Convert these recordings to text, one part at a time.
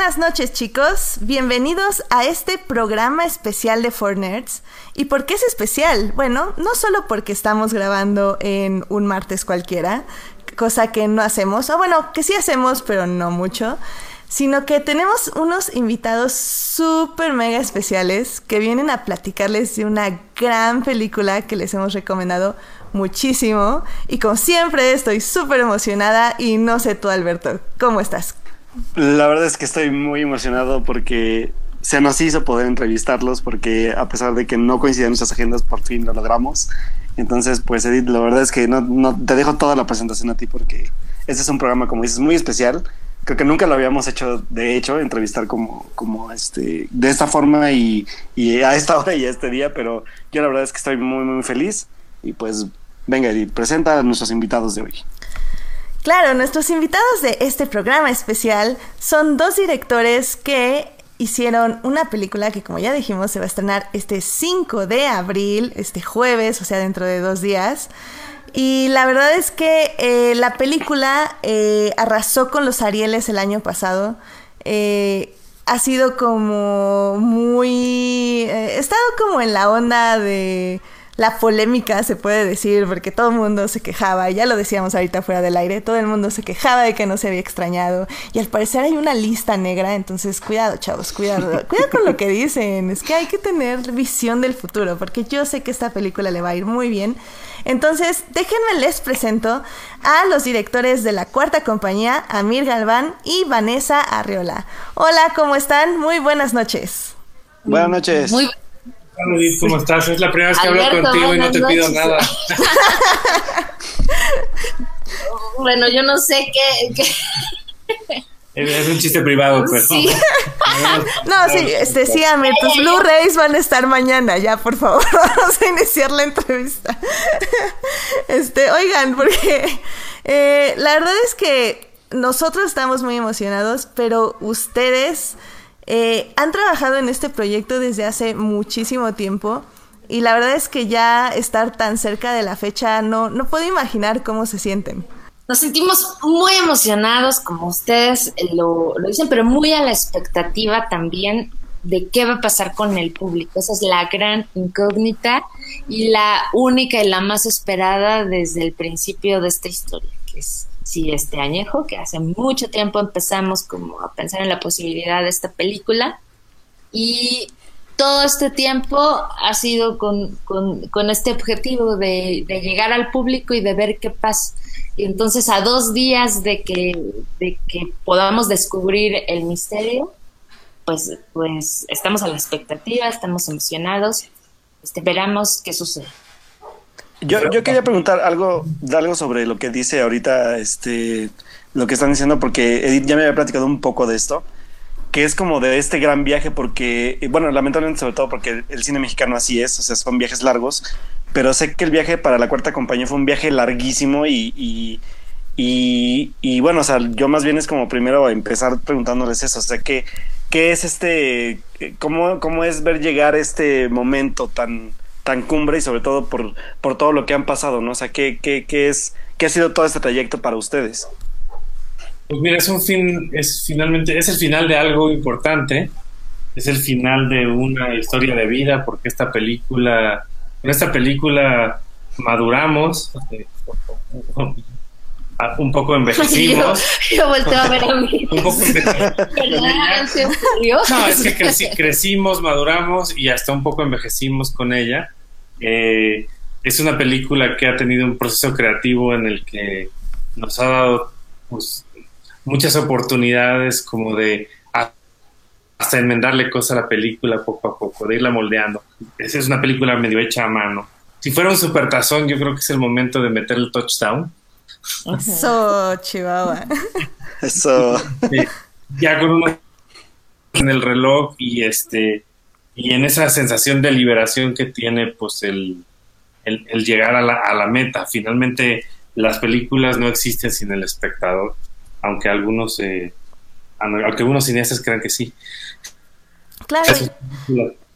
Buenas noches chicos, bienvenidos a este programa especial de For Nerds. ¿Y por qué es especial? Bueno, no solo porque estamos grabando en un martes cualquiera, cosa que no hacemos, o bueno, que sí hacemos, pero no mucho, sino que tenemos unos invitados súper mega especiales que vienen a platicarles de una gran película que les hemos recomendado muchísimo. Y como siempre, estoy súper emocionada y no sé tú, Alberto, ¿cómo estás? La verdad es que estoy muy emocionado porque se nos hizo poder entrevistarlos porque a pesar de que no coinciden nuestras agendas, por fin lo logramos. Entonces, pues Edith, la verdad es que no, no te dejo toda la presentación a ti porque este es un programa, como dices, muy especial. Creo que nunca lo habíamos hecho, de hecho, entrevistar como, como este, de esta forma y, y a esta hora y a este día, pero yo la verdad es que estoy muy, muy feliz. Y pues, venga, Edith, presenta a nuestros invitados de hoy. Claro, nuestros invitados de este programa especial son dos directores que hicieron una película que como ya dijimos se va a estrenar este 5 de abril, este jueves, o sea, dentro de dos días. Y la verdad es que eh, la película eh, arrasó con los Arieles el año pasado. Eh, ha sido como muy... he estado como en la onda de la polémica, se puede decir, porque todo el mundo se quejaba, ya lo decíamos ahorita fuera del aire, todo el mundo se quejaba de que no se había extrañado. Y al parecer hay una lista negra, entonces cuidado, chavos, cuidado. Cuidado con lo que dicen, es que hay que tener visión del futuro, porque yo sé que esta película le va a ir muy bien. Entonces, déjenme les presento a los directores de la cuarta compañía, Amir Galván y Vanessa Arriola. Hola, ¿cómo están? Muy buenas noches. Buenas noches. Muy ¿cómo estás? Es la primera vez que hablo contigo y no te pido nada. bueno, yo no sé qué... Es un chiste privado, pero. Sí. no, sí, este, tus Blu-rays van a estar mañana, ya, por favor, vamos a iniciar la entrevista. Este, oigan, porque eh, la verdad es que nosotros estamos muy emocionados, pero ustedes eh, han trabajado en este proyecto desde hace muchísimo tiempo y la verdad es que ya estar tan cerca de la fecha no, no puedo imaginar cómo se sienten. Nos sentimos muy emocionados, como ustedes lo, lo dicen, pero muy a la expectativa también de qué va a pasar con el público. Esa es la gran incógnita y la única y la más esperada desde el principio de esta historia, que es sí, este añejo, que hace mucho tiempo empezamos como a pensar en la posibilidad de esta película y todo este tiempo ha sido con, este objetivo de, llegar al público y de ver qué pasa. Y entonces a dos días de que, de que podamos descubrir el misterio, pues, pues estamos a la expectativa, estamos emocionados, esperamos qué sucede. Yo, yo quería preguntar algo, algo sobre lo que dice ahorita, este, lo que están diciendo, porque Edith ya me había platicado un poco de esto, que es como de este gran viaje, porque, bueno, lamentablemente sobre todo porque el cine mexicano así es, o sea, son viajes largos, pero sé que el viaje para la cuarta compañía fue un viaje larguísimo y, y, y, y bueno, o sea, yo más bien es como primero empezar preguntándoles eso, o sea, ¿qué, qué es este, cómo, cómo es ver llegar este momento tan tan cumbre y sobre todo por, por todo lo que han pasado, ¿no? O sea, ¿qué, qué, qué es, ¿qué ha sido todo este trayecto para ustedes? Pues mira, es un fin, es finalmente, es el final de algo importante, es el final de una historia de vida, porque esta película, en esta película maduramos, eh, un poco envejecimos. Yo, volteo a ver a mí. un poco No, es que crecimos, maduramos y hasta un poco envejecimos con ella. Eh, es una película que ha tenido un proceso creativo en el que nos ha dado pues, muchas oportunidades como de hasta enmendarle cosas a la película poco a poco, de irla moldeando. Esa es una película medio hecha a mano. Si fuera un supertazón, yo creo que es el momento de meter el touchdown eso, Chihuahua. Eso. ya con uno en el reloj y este y en esa sensación de liberación que tiene pues el, el, llegar a la, a la, meta. Finalmente las películas no existen sin el espectador, aunque algunos eh, aunque algunos cineastas crean que sí. Claro.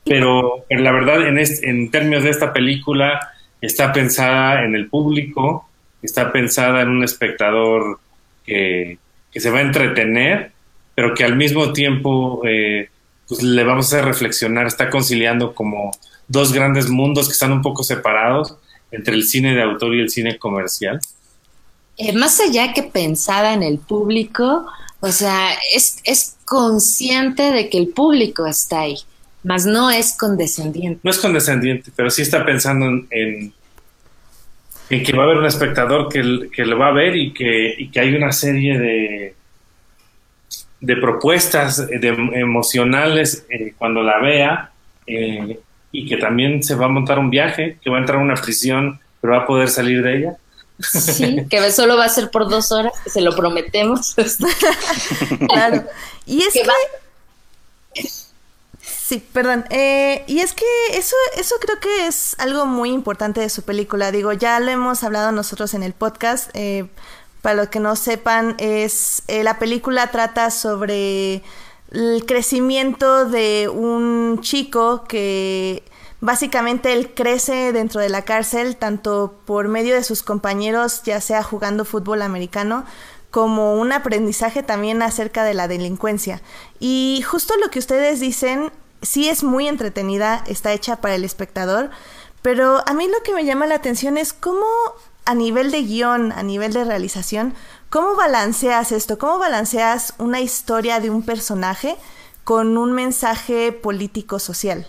Pero, pero la verdad en, en términos de esta película está pensada en el público, está pensada en un espectador que, se va a entretener pero que al mismo tiempo eh, pues le vamos a hacer reflexionar, está conciliando como dos grandes mundos que están un poco separados entre el cine de autor y el cine comercial. Eh, más allá que pensada en el público, o sea, es, es consciente de que el público está ahí, más no es condescendiente. No es condescendiente, pero sí está pensando en, en, que va a haber un espectador que, que lo va a ver y que, y que hay una serie de, de propuestas de, emocionales eh, cuando la vea eh, y que también se va a montar un viaje, que va a entrar a una prisión, pero va a poder salir de ella. Sí, que solo va a ser por dos horas, que se lo prometemos. claro. Y es que... Sí, perdón. Eh, y es que eso, eso creo que es algo muy importante de su película. Digo, ya lo hemos hablado nosotros en el podcast. Eh, para los que no sepan, es eh, la película trata sobre el crecimiento de un chico que básicamente él crece dentro de la cárcel tanto por medio de sus compañeros, ya sea jugando fútbol americano, como un aprendizaje también acerca de la delincuencia. Y justo lo que ustedes dicen, sí es muy entretenida, está hecha para el espectador, pero a mí lo que me llama la atención es cómo a nivel de guion, a nivel de realización, ¿cómo balanceas esto? ¿Cómo balanceas una historia de un personaje con un mensaje político-social?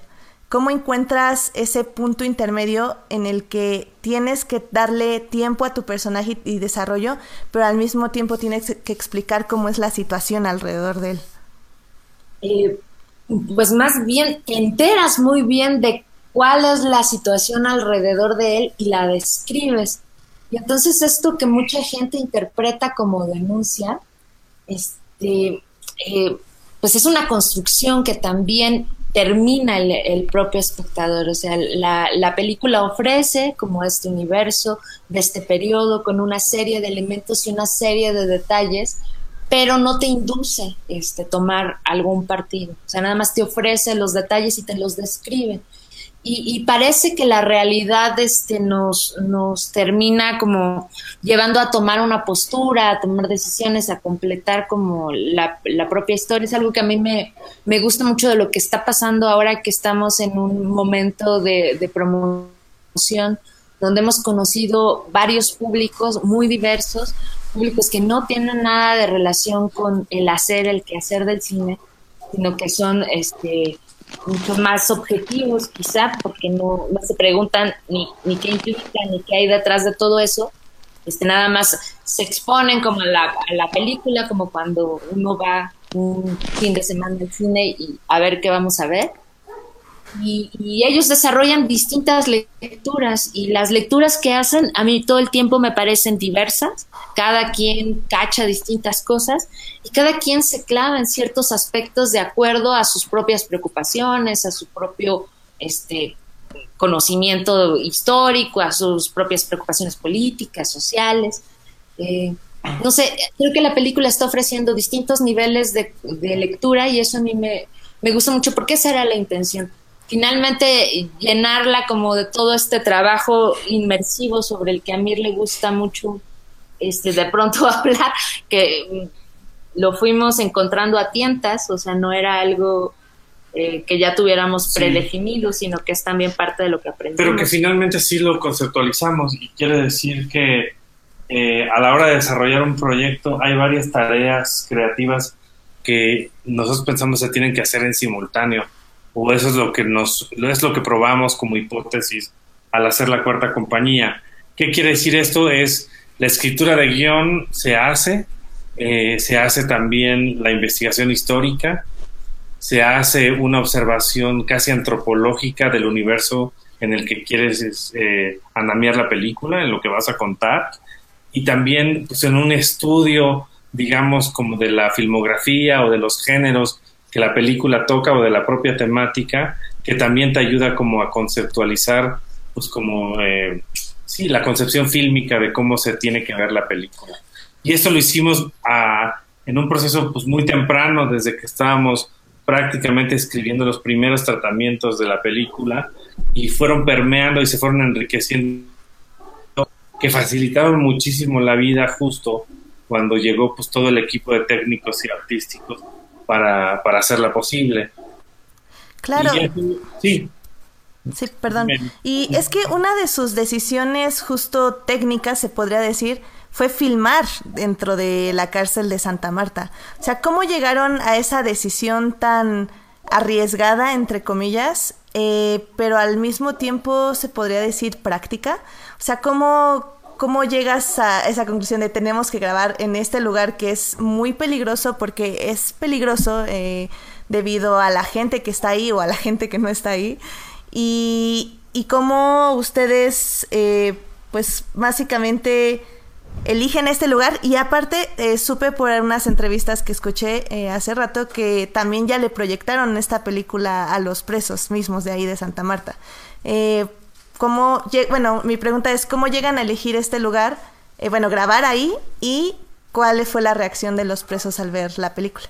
¿Cómo encuentras ese punto intermedio en el que tienes que darle tiempo a tu personaje y desarrollo, pero al mismo tiempo tienes que explicar cómo es la situación alrededor de él? Eh, pues más bien te enteras muy bien de cuál es la situación alrededor de él y la describes. Y entonces esto que mucha gente interpreta como denuncia, este, eh, pues es una construcción que también termina el, propio espectador. O sea, la, la, película ofrece como este universo de este periodo con una serie de elementos y una serie de detalles, pero no te induce este, tomar algún partido. O sea, nada más te ofrece los detalles y te los describe y, parece que la realidad este, nos, nos termina como llevando a tomar una postura, a tomar decisiones, a completar como la, propia historia. Es algo que a mí me, me, gusta mucho de lo que está pasando ahora que estamos en un momento de, de promoción donde hemos conocido varios públicos muy diversos, públicos que no tienen nada de relación con el hacer, el quehacer del cine, sino que son este mucho más objetivos quizá, porque no, se preguntan ni, ni qué implica, ni qué hay detrás de todo eso. Este, nada más se exponen como a la, a la película, como cuando uno va un fin de semana al cine y a ver qué vamos a ver y, ellos desarrollan distintas lecturas y las lecturas que hacen a mí todo el tiempo me parecen diversas, cada quien cacha distintas cosas y cada quien se clava en ciertos aspectos de acuerdo a sus propias preocupaciones, a su propio este, conocimiento histórico, a sus propias preocupaciones políticas, sociales. Eh, no sé, creo que la película está ofreciendo distintos niveles de, lectura y eso a mí me, me gusta mucho porque esa era la intención finalmente llenarla como de todo este trabajo inmersivo sobre el que a mí le gusta mucho este de pronto hablar que lo fuimos encontrando a tientas, o sea, no era algo eh, que ya tuviéramos predefinido, sino que es también parte de lo que aprendimos. Pero que finalmente sí lo conceptualizamos y quiere decir que eh, a la hora de desarrollar un proyecto hay varias tareas creativas que nosotros pensamos se tienen que hacer en simultáneo o eso es lo que nos es lo que probamos como hipótesis al hacer la cuarta compañía. ¿Qué quiere decir esto? Es la escritura de guion se hace, eh, se hace también la investigación histórica, se hace una observación casi antropológica del universo en el que quieres eh, andamiar la película, en lo que vas a contar, y también pues, en un estudio, digamos, como de la filmografía o de los géneros que la película toca o de la propia temática, que también te ayuda como a conceptualizar, pues como, eh, sí, la concepción fílmica de cómo se tiene que ver la película. Y esto lo hicimos a, en un proceso pues muy temprano, desde que estábamos prácticamente escribiendo los primeros tratamientos de la película y fueron permeando y se fueron enriqueciendo que facilitaron muchísimo la vida justo cuando llegó pues todo el equipo de técnicos y artísticos para, para hacerla posible. Claro. sí. Sí, perdón. Y es que una de sus decisiones justo técnicas, se podría decir, fue filmar dentro de la cárcel de Santa Marta. O sea, ¿cómo llegaron a esa decisión tan arriesgada, entre comillas, eh, pero al mismo tiempo se podría decir práctica? O sea, ¿cómo, ¿cómo llegas a esa conclusión de tenemos que grabar en este lugar que es muy peligroso porque es peligroso eh, debido a la gente que está ahí o a la gente que no está ahí? y, y cómo ustedes, eh, pues básicamente eligen este lugar y aparte eh, supe por unas entrevistas que escuché eh, hace rato que también ya le proyectaron esta película a los presos mismos de ahí de Santa Marta. ¿Cómo, bueno, mi pregunta es cómo llegan a elegir este lugar, bueno, grabar ahí y cuál fue la reacción de los presos al ver la película.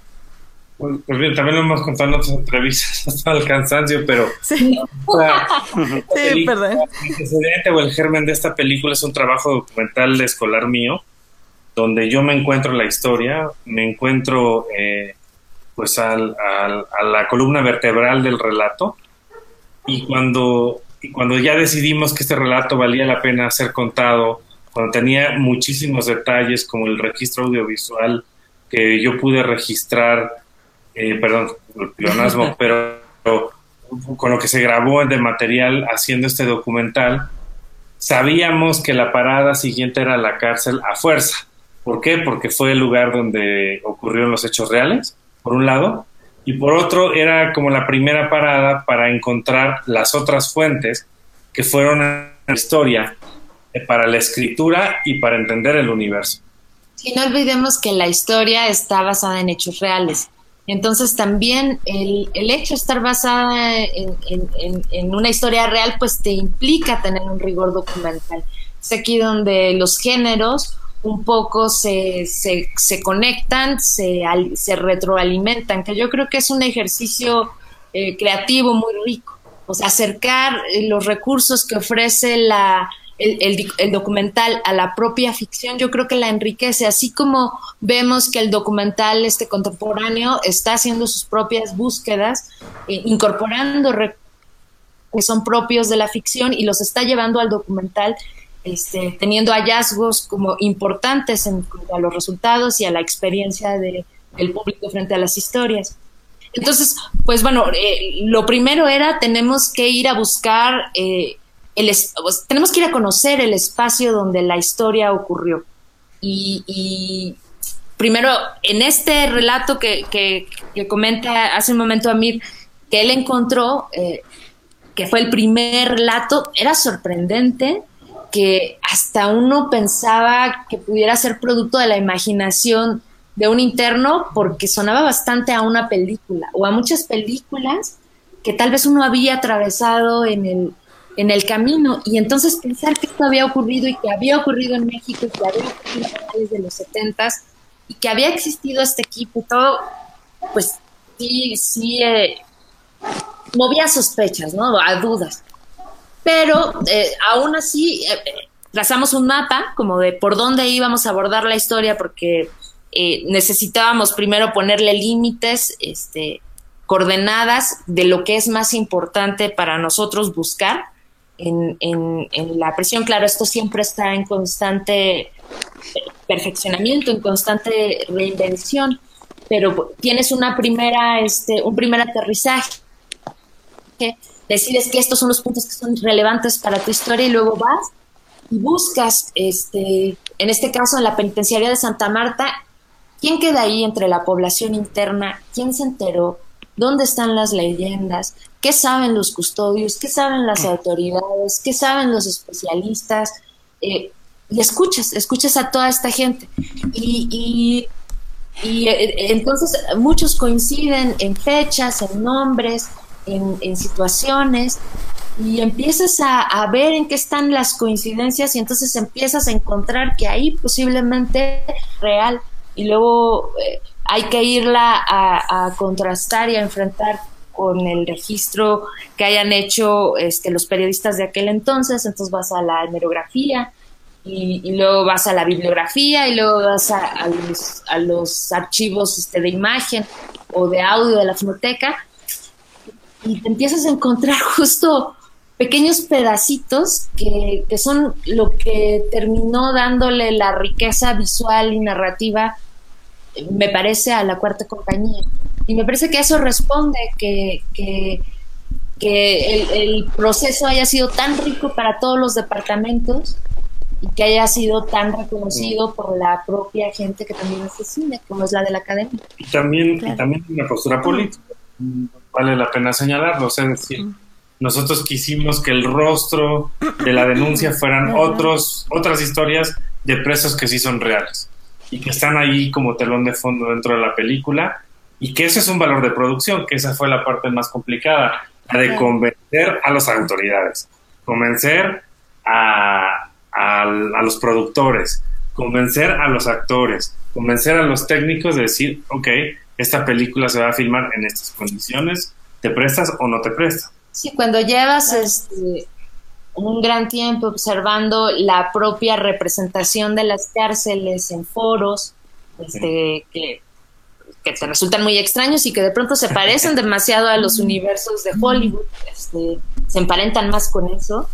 Pues, pues, bien, también lo hemos contado en otras entrevistas hasta el cansancio, pero sí, sí perdón. El antecedente o el germen de esta película es un trabajo documental de escolar mío, donde yo me encuentro la historia, me encuentro eh, pues al, a la columna vertebral del relato y cuando, y cuando ya decidimos que este relato valía la pena ser contado, cuando tenía muchísimos detalles como el registro audiovisual que yo pude registrar eh, perdón, el pleonasmo, pero, con lo que se grabó de material haciendo este documental, sabíamos que la parada siguiente era la cárcel a fuerza. ¿Por qué? Porque fue el lugar donde ocurrieron los hechos reales, por un lado, y por otro era como la primera parada para encontrar las otras fuentes que fueron la historia eh, para la escritura y para entender el universo. Y no olvidemos que la historia está basada en hechos reales. Entonces también el, el hecho de estar basada en, una historia real pues te implica tener un rigor documental. Es aquí donde los géneros un poco se, se, conectan, se, se retroalimentan, que yo creo que es un ejercicio eh, creativo muy rico. O sea, acercar los recursos que ofrece la, el, documental a la propia ficción, yo creo que la enriquece, así como vemos que el documental este contemporáneo está haciendo sus propias búsquedas, eh, incorporando que son propios de la ficción y los está llevando al documental, este, teniendo hallazgos como importantes en cuanto a los resultados y a la experiencia de, del público frente a las historias. Entonces, pues bueno, eh, lo primero era, tenemos que ir a buscar eh, pues, tenemos que ir a conocer el espacio donde la historia ocurrió. Y, primero, en este relato que, que, comenta hace un momento Amir, que él encontró, eh, que fue el primer relato, era sorprendente que hasta uno pensaba que pudiera ser producto de la imaginación de un interno porque sonaba bastante a una película o a muchas películas que tal vez uno había atravesado en el, en el camino. Y entonces pensar que esto había ocurrido y que había ocurrido en México y que había ocurrido a finales de los setentas y que había existido este equipo todo, pues sí, sí, eh, movía sospechas, ¿no? A dudas. Pero eh, aún así eh, trazamos un mapa como de por dónde íbamos a abordar la historia porque necesitábamos primero ponerle límites, este, coordenadas de lo que es más importante para nosotros buscar en, en, la presión. Claro, esto siempre está en constante perfeccionamiento, en constante reinvención, pero tienes una primera, este, un primer aterrizaje. Decides que estos son los puntos que son relevantes para tu historia y luego vas y buscas, este, en este caso en la penitenciaria de Santa Marta, quién queda ahí entre la población interna, quién se enteró, dónde están las leyendas, qué saben los custodios, qué saben las autoridades, qué saben los especialistas. Eh, y escuchas, escuchas a toda esta gente. Y, y, eh, entonces muchos coinciden en fechas, en nombres, en, situaciones, y empiezas a, ver en qué están las coincidencias y entonces empiezas a encontrar que ahí posiblemente real y luego eh, hay que irla a, contrastar y a enfrentar con el registro que hayan hecho este, los periodistas de aquel entonces, entonces vas a la hemerografía y, luego vas a la bibliografía y luego vas a, los, a los, archivos este, de imagen o de audio de la fonoteca y te empiezas a encontrar justo pequeños pedacitos que, que, son lo que terminó dándole la riqueza visual y narrativa, me parece, a la cuarta compañía. Y me parece que eso responde que, que, que el, el, proceso haya sido tan rico para todos los departamentos y que haya sido tan reconocido por la propia gente que también hace cine, como es la de la academia. Y también, y también una postura política, vale la pena señalarlo, es decir, nosotros quisimos que el rostro de la denuncia fueran otros, otras historias de presos que sí son reales y que están ahí como telón de fondo dentro de la película y que eso es un valor de producción, que esa fue la parte más complicada, la de convencer a las autoridades, convencer a, a, los productores, convencer a los actores, convencer a los técnicos de decir, ok, esta película se va a filmar en estas condiciones, ¿te prestas o no te prestas? Sí, cuando llevas este, un gran tiempo observando la propia representación de las cárceles en foros, este, que, que, te resultan muy extraños y que de pronto se parecen demasiado a los universos de Hollywood, este, se emparentan más con eso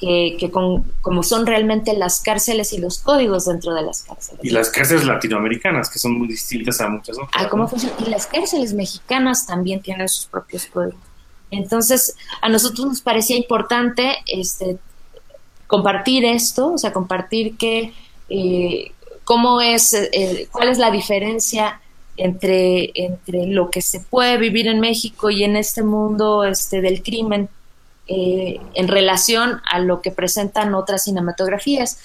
que, con, como son realmente las cárceles y los códigos dentro de las cárceles. Y las cárceles latinoamericanas, que son muy distintas a muchas otras. Ah, ¿cómo funciona? Y las cárceles mexicanas también tienen sus propios códigos. Entonces, a nosotros nos parecía importante este, compartir esto, o sea, compartir que, eh, cómo es, eh, cuál es la diferencia entre, entre lo que se puede vivir en México y en este mundo este, del crimen eh, en relación a lo que presentan otras cinematografías.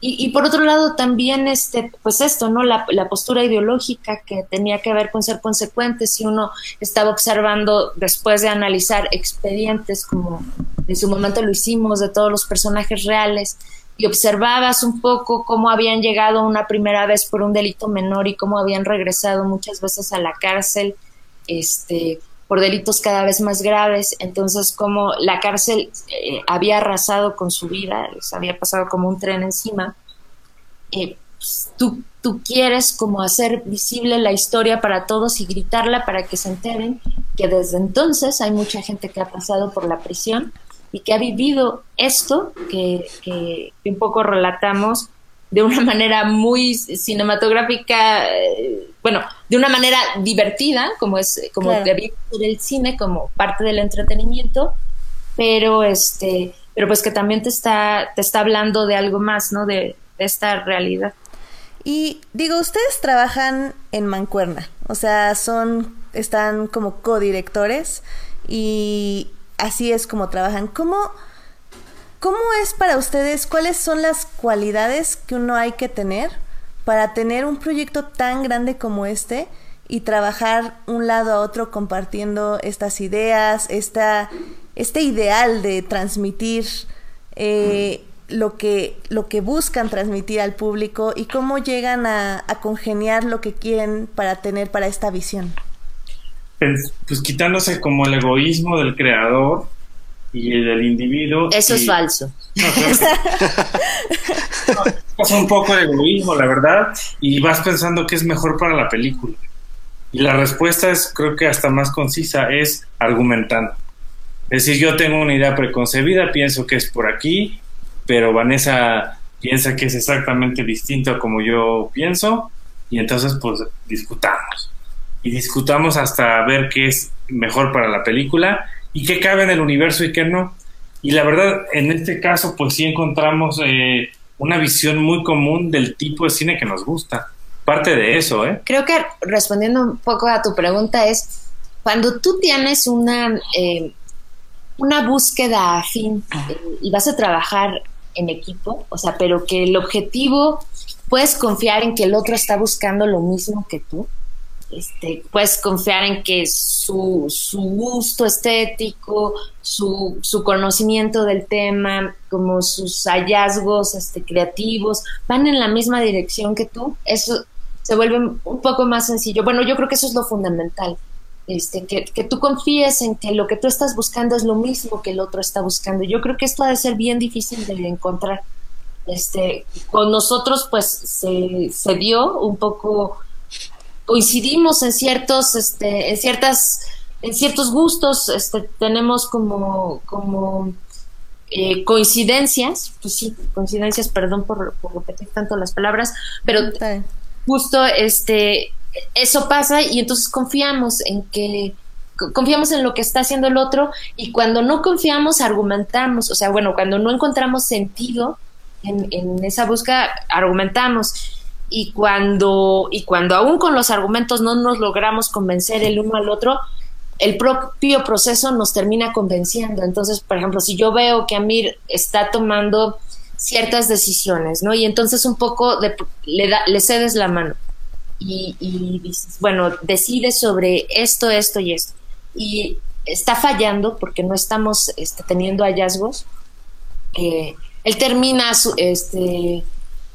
Y, por otro lado también este pues esto no la, postura ideológica que tenía que ver con ser consecuente si uno estaba observando después de analizar expedientes como en su momento lo hicimos de todos los personajes reales y observabas un poco cómo habían llegado una primera vez por un delito menor y cómo habían regresado muchas veces a la cárcel este por delitos cada vez más graves. Entonces, como la cárcel eh, había arrasado con su vida, les había pasado como un tren encima, eh, pues, tú, quieres como hacer visible la historia para todos y gritarla para que se enteren que desde entonces hay mucha gente que ha pasado por la prisión y que ha vivido esto que, que un poco relatamos de una manera muy cinematográfica, eh, bueno, de una manera divertida, como es como debía ser el cine, como parte del entretenimiento, pero este, pero pues que también te está, te está hablando de algo más, ¿no? De, esta realidad. Y digo, ustedes trabajan en Mancuerna, o sea, son, están como codirectores y así es como trabajan. ¿Cómo? ¿Cómo es para ustedes? ¿Cuáles son las cualidades que uno hay que tener para tener un proyecto tan grande como este y trabajar un lado a otro compartiendo estas ideas, esta, este ideal de transmitir eh, lo, que, lo que buscan transmitir al público y cómo llegan a, congeniar lo que quieren para tener para esta visión? Pues, pues quitándose como el egoísmo del creador y del individuo. Eso es falso. es un poco de egoísmo, la verdad, y vas pensando que es mejor para la película. Y la respuesta es, creo que hasta más concisa, es argumentando. Es decir, yo tengo una idea preconcebida, pienso que es por aquí, pero Vanessa piensa que es exactamente distinto a como yo pienso, y entonces pues discutamos. Y discutamos hasta ver qué es mejor para la película y qué cabe en el universo y qué no. Y la verdad, en este caso, pues sí encontramos eh, una visión muy común del tipo de cine que nos gusta. Parte de eso, ¿eh? Creo que respondiendo un poco a tu pregunta es, cuando tú tienes una, eh, una búsqueda afín eh, y vas a trabajar en equipo, o sea, pero que el objetivo, puedes confiar en que el otro está buscando lo mismo que tú, este, puedes confiar en que su, su gusto estético, su, su, conocimiento del tema, como sus hallazgos este, creativos, van en la misma dirección que tú, eso se vuelve un poco más sencillo. Bueno, yo creo que eso es lo fundamental. Este, que, que tú confíes en que lo que tú estás buscando es lo mismo que el otro está buscando. Yo creo que esto ha de ser bien difícil de encontrar. este, con nosotros pues se, se dio un poco, coincidimos en ciertos, este, en ciertas, en ciertos gustos, este, tenemos como, como eh, coincidencias, pues sí, coincidencias, perdón por, por repetir tanto las palabras, pero justo este, eso pasa y entonces confiamos en que confiamos en lo que está haciendo el otro y cuando no confiamos argumentamos, o sea, bueno, cuando no encontramos sentido en, en esa búsqueda, argumentamos y cuando y cuando aún con los argumentos no nos logramos convencer el uno al otro, el propio proceso nos termina convenciendo. Entonces, por ejemplo, si yo veo que Amir está tomando ciertas decisiones, ¿no? Y entonces un poco le, da, le cedes la mano y, y dices, bueno, decide sobre esto, esto y esto. Y está fallando porque no estamos este, teniendo hallazgos. Eh, él termina este,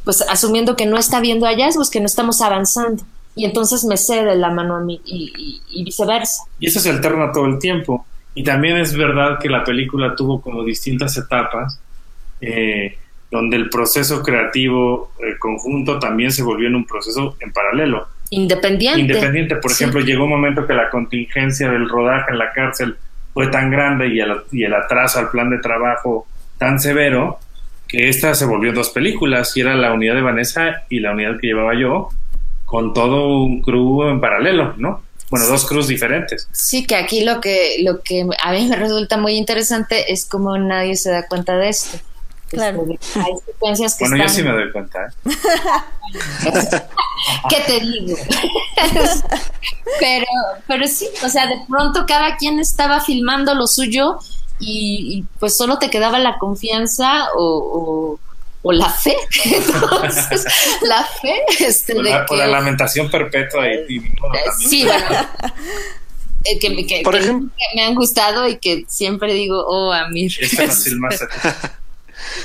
pues asumiendo que no está viendo hallazgos, que no estamos avanzando y entonces me cede la mano a mí y, viceversa. Y eso se alterna todo el tiempo. Y también es verdad que la película tuvo como distintas etapas, eh, donde el proceso creativo eh, conjunto también se volvió en un proceso en paralelo. Independiente. Independiente. Por ejemplo, llegó un momento que la contingencia del rodaje en la cárcel fue tan grande y el, y el atraso al plan de trabajo tan severo que esta se volvió dos películas y era la unidad de Vanessa y la unidad que llevaba yo con todo un crew en paralelo, ¿no? Bueno, dos crews diferentes. Sí, que aquí lo que, lo que a mí me resulta muy interesante es cómo nadie se da cuenta de esto. Claro. hay secuencias que bueno, yo sí me doy cuenta. ¿eh? ¿Qué te digo? pero, pero sí, o sea, de pronto cada quien estaba filmando lo suyo y, pues solo te quedaba la confianza o o la fe. Entonces, la fe. Este, o, la, la, lamentación perpetua. Y, y sí, bueno. Que, que, Por ejemplo, que, me han gustado y que siempre digo, oh, Amir.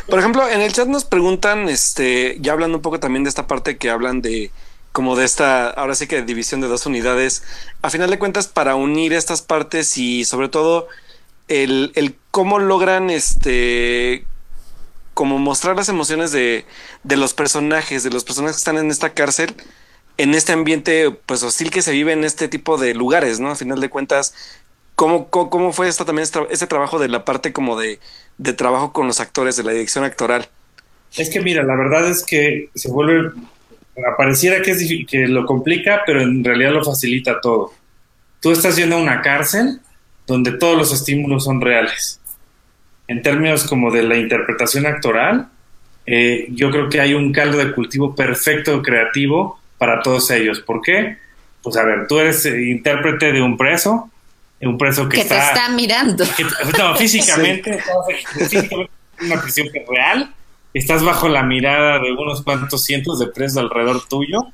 Por ejemplo, en el chat nos preguntan, este, ya hablando un poco también de esta parte que hablan de como de esta, ahora sí que división de dos unidades, a final de cuentas, para unir estas partes y sobre todo el, el cómo logran este como mostrar las emociones de, de los personajes, de los personajes que están en esta cárcel, en este ambiente pues hostil que se vive en este tipo de lugares, ¿no? A final de cuentas, ¿cómo, cómo, fue esto también, este, trabajo de la parte como de, de trabajo con los actores, de la dirección actoral? Es que mira, la verdad es que se vuelve, pareciera que, es, que lo complica, pero en realidad lo facilita todo. Tú estás yendo a una cárcel donde todos los estímulos son reales en términos como de la interpretación actoral, eh, yo creo que hay un caldo de cultivo perfecto, creativo para todos ellos. ¿Por qué? Pues a ver, tú eres eh, intérprete de un preso, un preso que, que está, te está mirando. no, físicamente, físicamente una prisión real, estás bajo la mirada de unos cuantos cientos de presos alrededor tuyo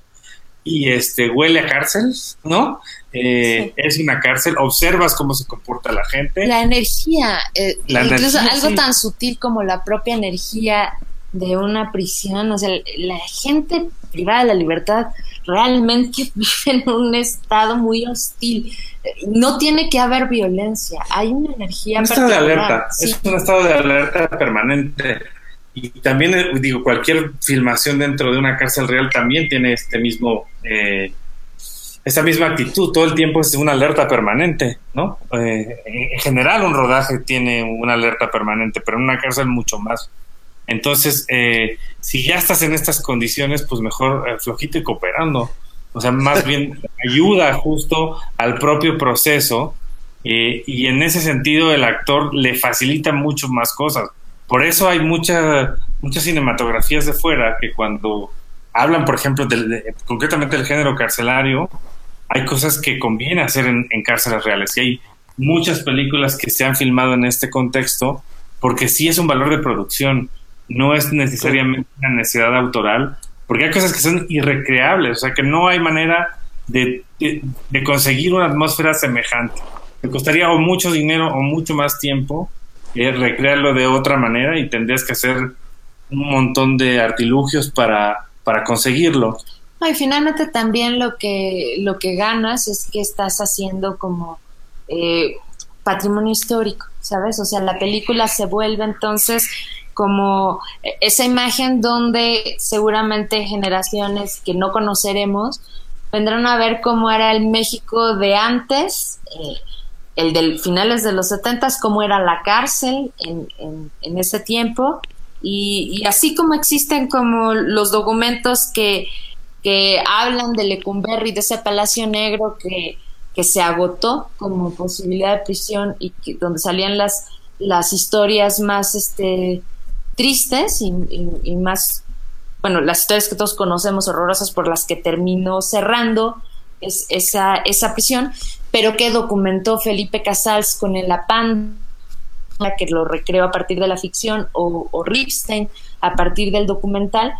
y este huele a cárcel, ¿no? Eh, es una cárcel, observas cómo se comporta la gente. La energía, eh, incluso algo tan sutil como la propia energía de una prisión, o sea, la gente privada de la libertad realmente vive en un estado muy hostil. No tiene que haber violencia, hay una energía. Un estado de alerta, es un estado de alerta permanente. Y también, eh, digo, cualquier filmación dentro de una cárcel real también tiene este mismo eh, esa misma actitud, todo el tiempo es una alerta permanente, ¿no? Eh, en general un rodaje tiene una alerta permanente, pero en una cárcel mucho más. Entonces, eh, si ya estás en estas condiciones, pues mejor eh, flojito y cooperando. O sea, más bien ayuda justo al propio proceso y en ese sentido el actor le facilita mucho más cosas. Por eso hay mucha, muchas cinematografías de fuera que cuando hablan, por ejemplo, del, concretamente del género carcelario, hay cosas que conviene hacer en, cárceles reales y hay muchas películas que se han filmado en este contexto porque sí es un valor de producción, no es necesariamente una necesidad autoral, porque hay cosas que son irrecreables, o sea que no hay manera de, conseguir una atmósfera semejante. Te costaría o mucho dinero o mucho más tiempo eh, recrearlo de otra manera y tendrías que hacer un montón de artilugios para, para conseguirlo y finalmente también lo que, lo que ganas es que estás haciendo como eh, patrimonio histórico, ¿sabes? O sea, la película se vuelve entonces como esa imagen donde seguramente generaciones que no conoceremos vendrán a ver cómo era el México de antes, eh, el de finales de los setentas, cómo era la cárcel en, en, ese tiempo, y, así como existen como los documentos que, que hablan de Lecumberri, de ese Palacio Negro que, que se agotó como posibilidad de prisión y donde salían las, las historias más este, tristes y, más, bueno, las historias que todos conocemos, horrorosas, por las que terminó cerrando es, esa, esa prisión, pero que documentó Felipe Casals con el APAN, que lo recreó a partir de la ficción, o, Ripstein a partir del documental,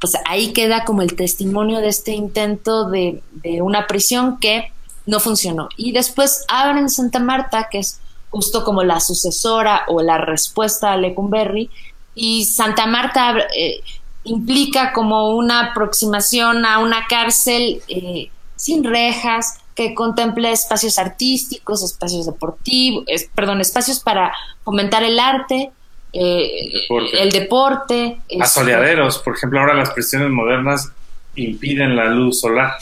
pues ahí queda como el testimonio de este intento de, de una prisión que no funcionó. Y después abren Santa Marta, que es justo como la sucesora o la respuesta a Lecumberri, y Santa Marta eh, implica como una aproximación a una cárcel eh, sin rejas, que contemple espacios artísticos, espacios deportivos, perdón, espacios para fomentar el arte, eh, el deporte. Asoleaderos, por ejemplo, ahora las prisiones modernas impiden la luz solar,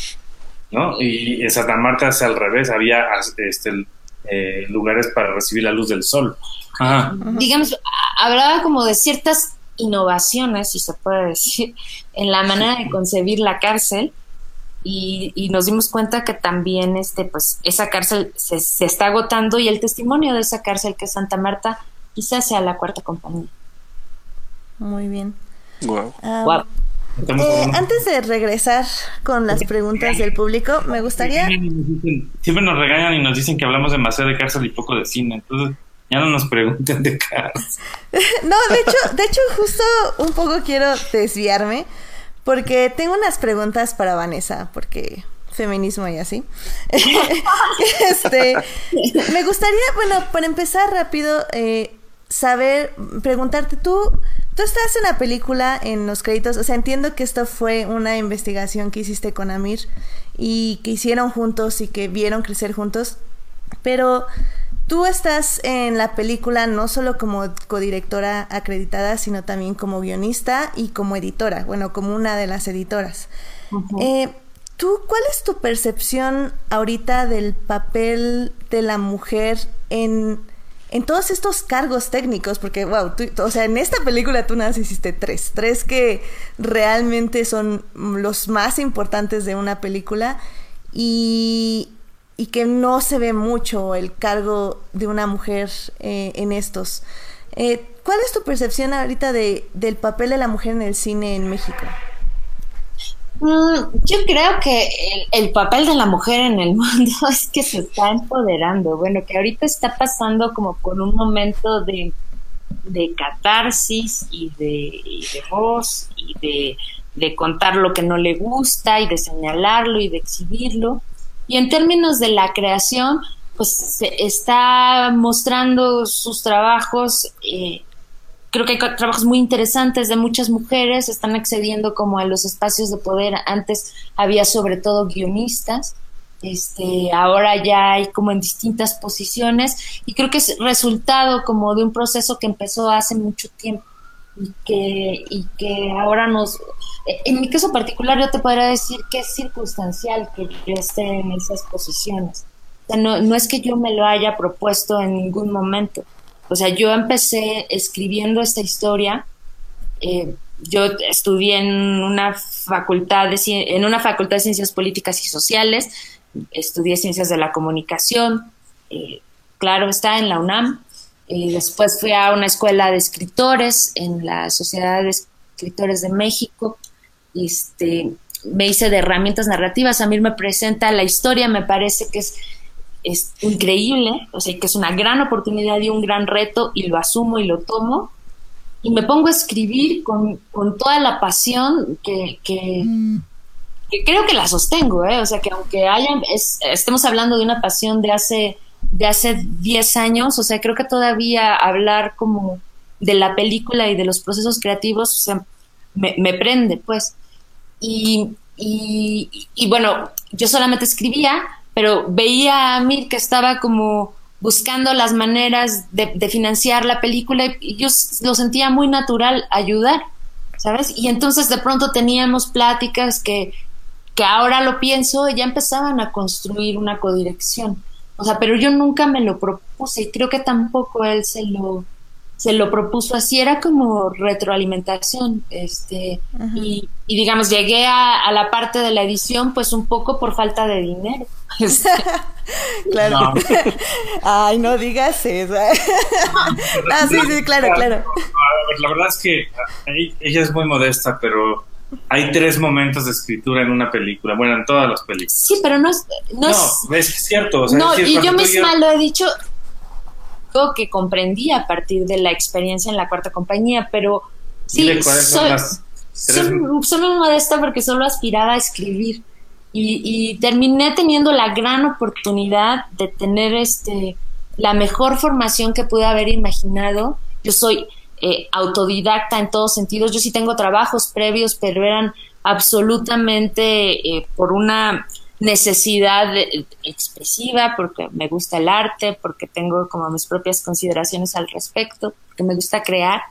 ¿no? Y en Santa Marta es al revés, había este, eh, lugares para recibir la luz del sol. Digamos, hablaba como de ciertas innovaciones, si se puede decir, en la manera de concebir la cárcel, y, nos dimos cuenta que también este pues esa cárcel se, se, está agotando y el testimonio de esa cárcel que es Santa Marta quizás sea la cuarta compañía. Muy bien. Wow. Ah, eh, antes de regresar con las preguntas del público, me gustaría... Siempre nos regañan y nos dicen que hablamos demasiado de cárcel y poco de cine, entonces ya no nos pregunten de cárcel. no, de hecho, de hecho justo un poco quiero desviarme porque tengo unas preguntas para Vanessa, porque feminismo y así. este, me gustaría, bueno, para empezar rápido, eh, saber, preguntarte tú, tú estás en la película, en los créditos, o sea, entiendo que esto fue una investigación que hiciste con Amir y que hicieron juntos y que vieron crecer juntos, pero Tú estás en la película no solo como codirectora acreditada, sino también como guionista y como editora, bueno, como una de las editoras. Eh, ¿Tú cuál es tu percepción ahorita del papel de la mujer en, en todos estos cargos técnicos? Porque, wow, o sea, en esta película tú nada hiciste tres, tres que realmente son los más importantes de una película. Y, y que no se ve mucho el cargo de una mujer eh, en estos. Eh, ¿Cuál es tu percepción ahorita de, del papel de la mujer en el cine en México? Mm, yo creo que el, papel de la mujer en el mundo es que se está empoderando. Bueno, que ahorita está pasando como por un momento de, de catarsis y de, de voz y de, de contar lo que no le gusta y de señalarlo y de exhibirlo. Y en términos de la creación, pues se está mostrando sus trabajos. Eh, creo que hay trabajos muy interesantes de muchas mujeres, están accediendo como a los espacios de poder. Antes había sobre todo guionistas, este, ahora ya hay como en distintas posiciones y creo que es resultado como de un proceso que empezó hace mucho tiempo y que, y que ahora nos... En mi caso particular yo te podría decir que es circunstancial que yo esté en esas posiciones. O sea, no, no es que yo me lo haya propuesto en ningún momento. O sea, yo empecé escribiendo esta historia. Eh, yo estudié en una facultad de, en una facultad de ciencias políticas y sociales, estudié ciencias de la comunicación, eh, claro está en la UNAM, y después fui a una escuela de escritores en la Sociedad de Escritores de México. Este, me hice de herramientas narrativas. A mí me presenta la historia, me parece que es, es increíble, o sea, que es una gran oportunidad y un gran reto, y lo asumo y lo tomo. Y me pongo a escribir con, con toda la pasión que, que, mm. creo que la sostengo, ¿eh? O sea, que aunque hayan, estemos hablando de una pasión de hace de hace 10 años, o sea, creo que todavía hablar como de la película y de los procesos creativos, o sea, me, prende, pues. Y, y, bueno, yo solamente escribía, pero veía a Mir que estaba como buscando las maneras de, financiar la película y yo lo sentía muy natural ayudar, ¿sabes? Y entonces de pronto teníamos pláticas que, que ahora lo pienso, ya empezaban a construir una codirección. O sea, pero yo nunca me lo propuse y creo que tampoco él se lo, se lo propuso así, era como retroalimentación, este, y, y, digamos, llegué a, a, la parte de la edición pues un poco por falta de dinero. Este. claro. No. Ay, no digas eso. ah, sí, sí, claro, claro. La verdad es que ella es muy modesta, pero hay tres momentos de escritura en una película, bueno, en todas las películas. Sí, pero no es... No, no es, es, cierto. O sea, no, es decir, y yo misma yo... lo he dicho que comprendí a partir de la experiencia en la cuarta compañía, pero sí, soy, soy, soy, muy modesta porque solo aspiraba a escribir y, y, terminé teniendo la gran oportunidad de tener este la mejor formación que pude haber imaginado. Yo soy eh, autodidacta en todos sentidos. Yo sí tengo trabajos previos, pero eran absolutamente eh, por una necesidad expresiva, porque me gusta el arte, porque tengo como mis propias consideraciones al respecto, porque me gusta crear,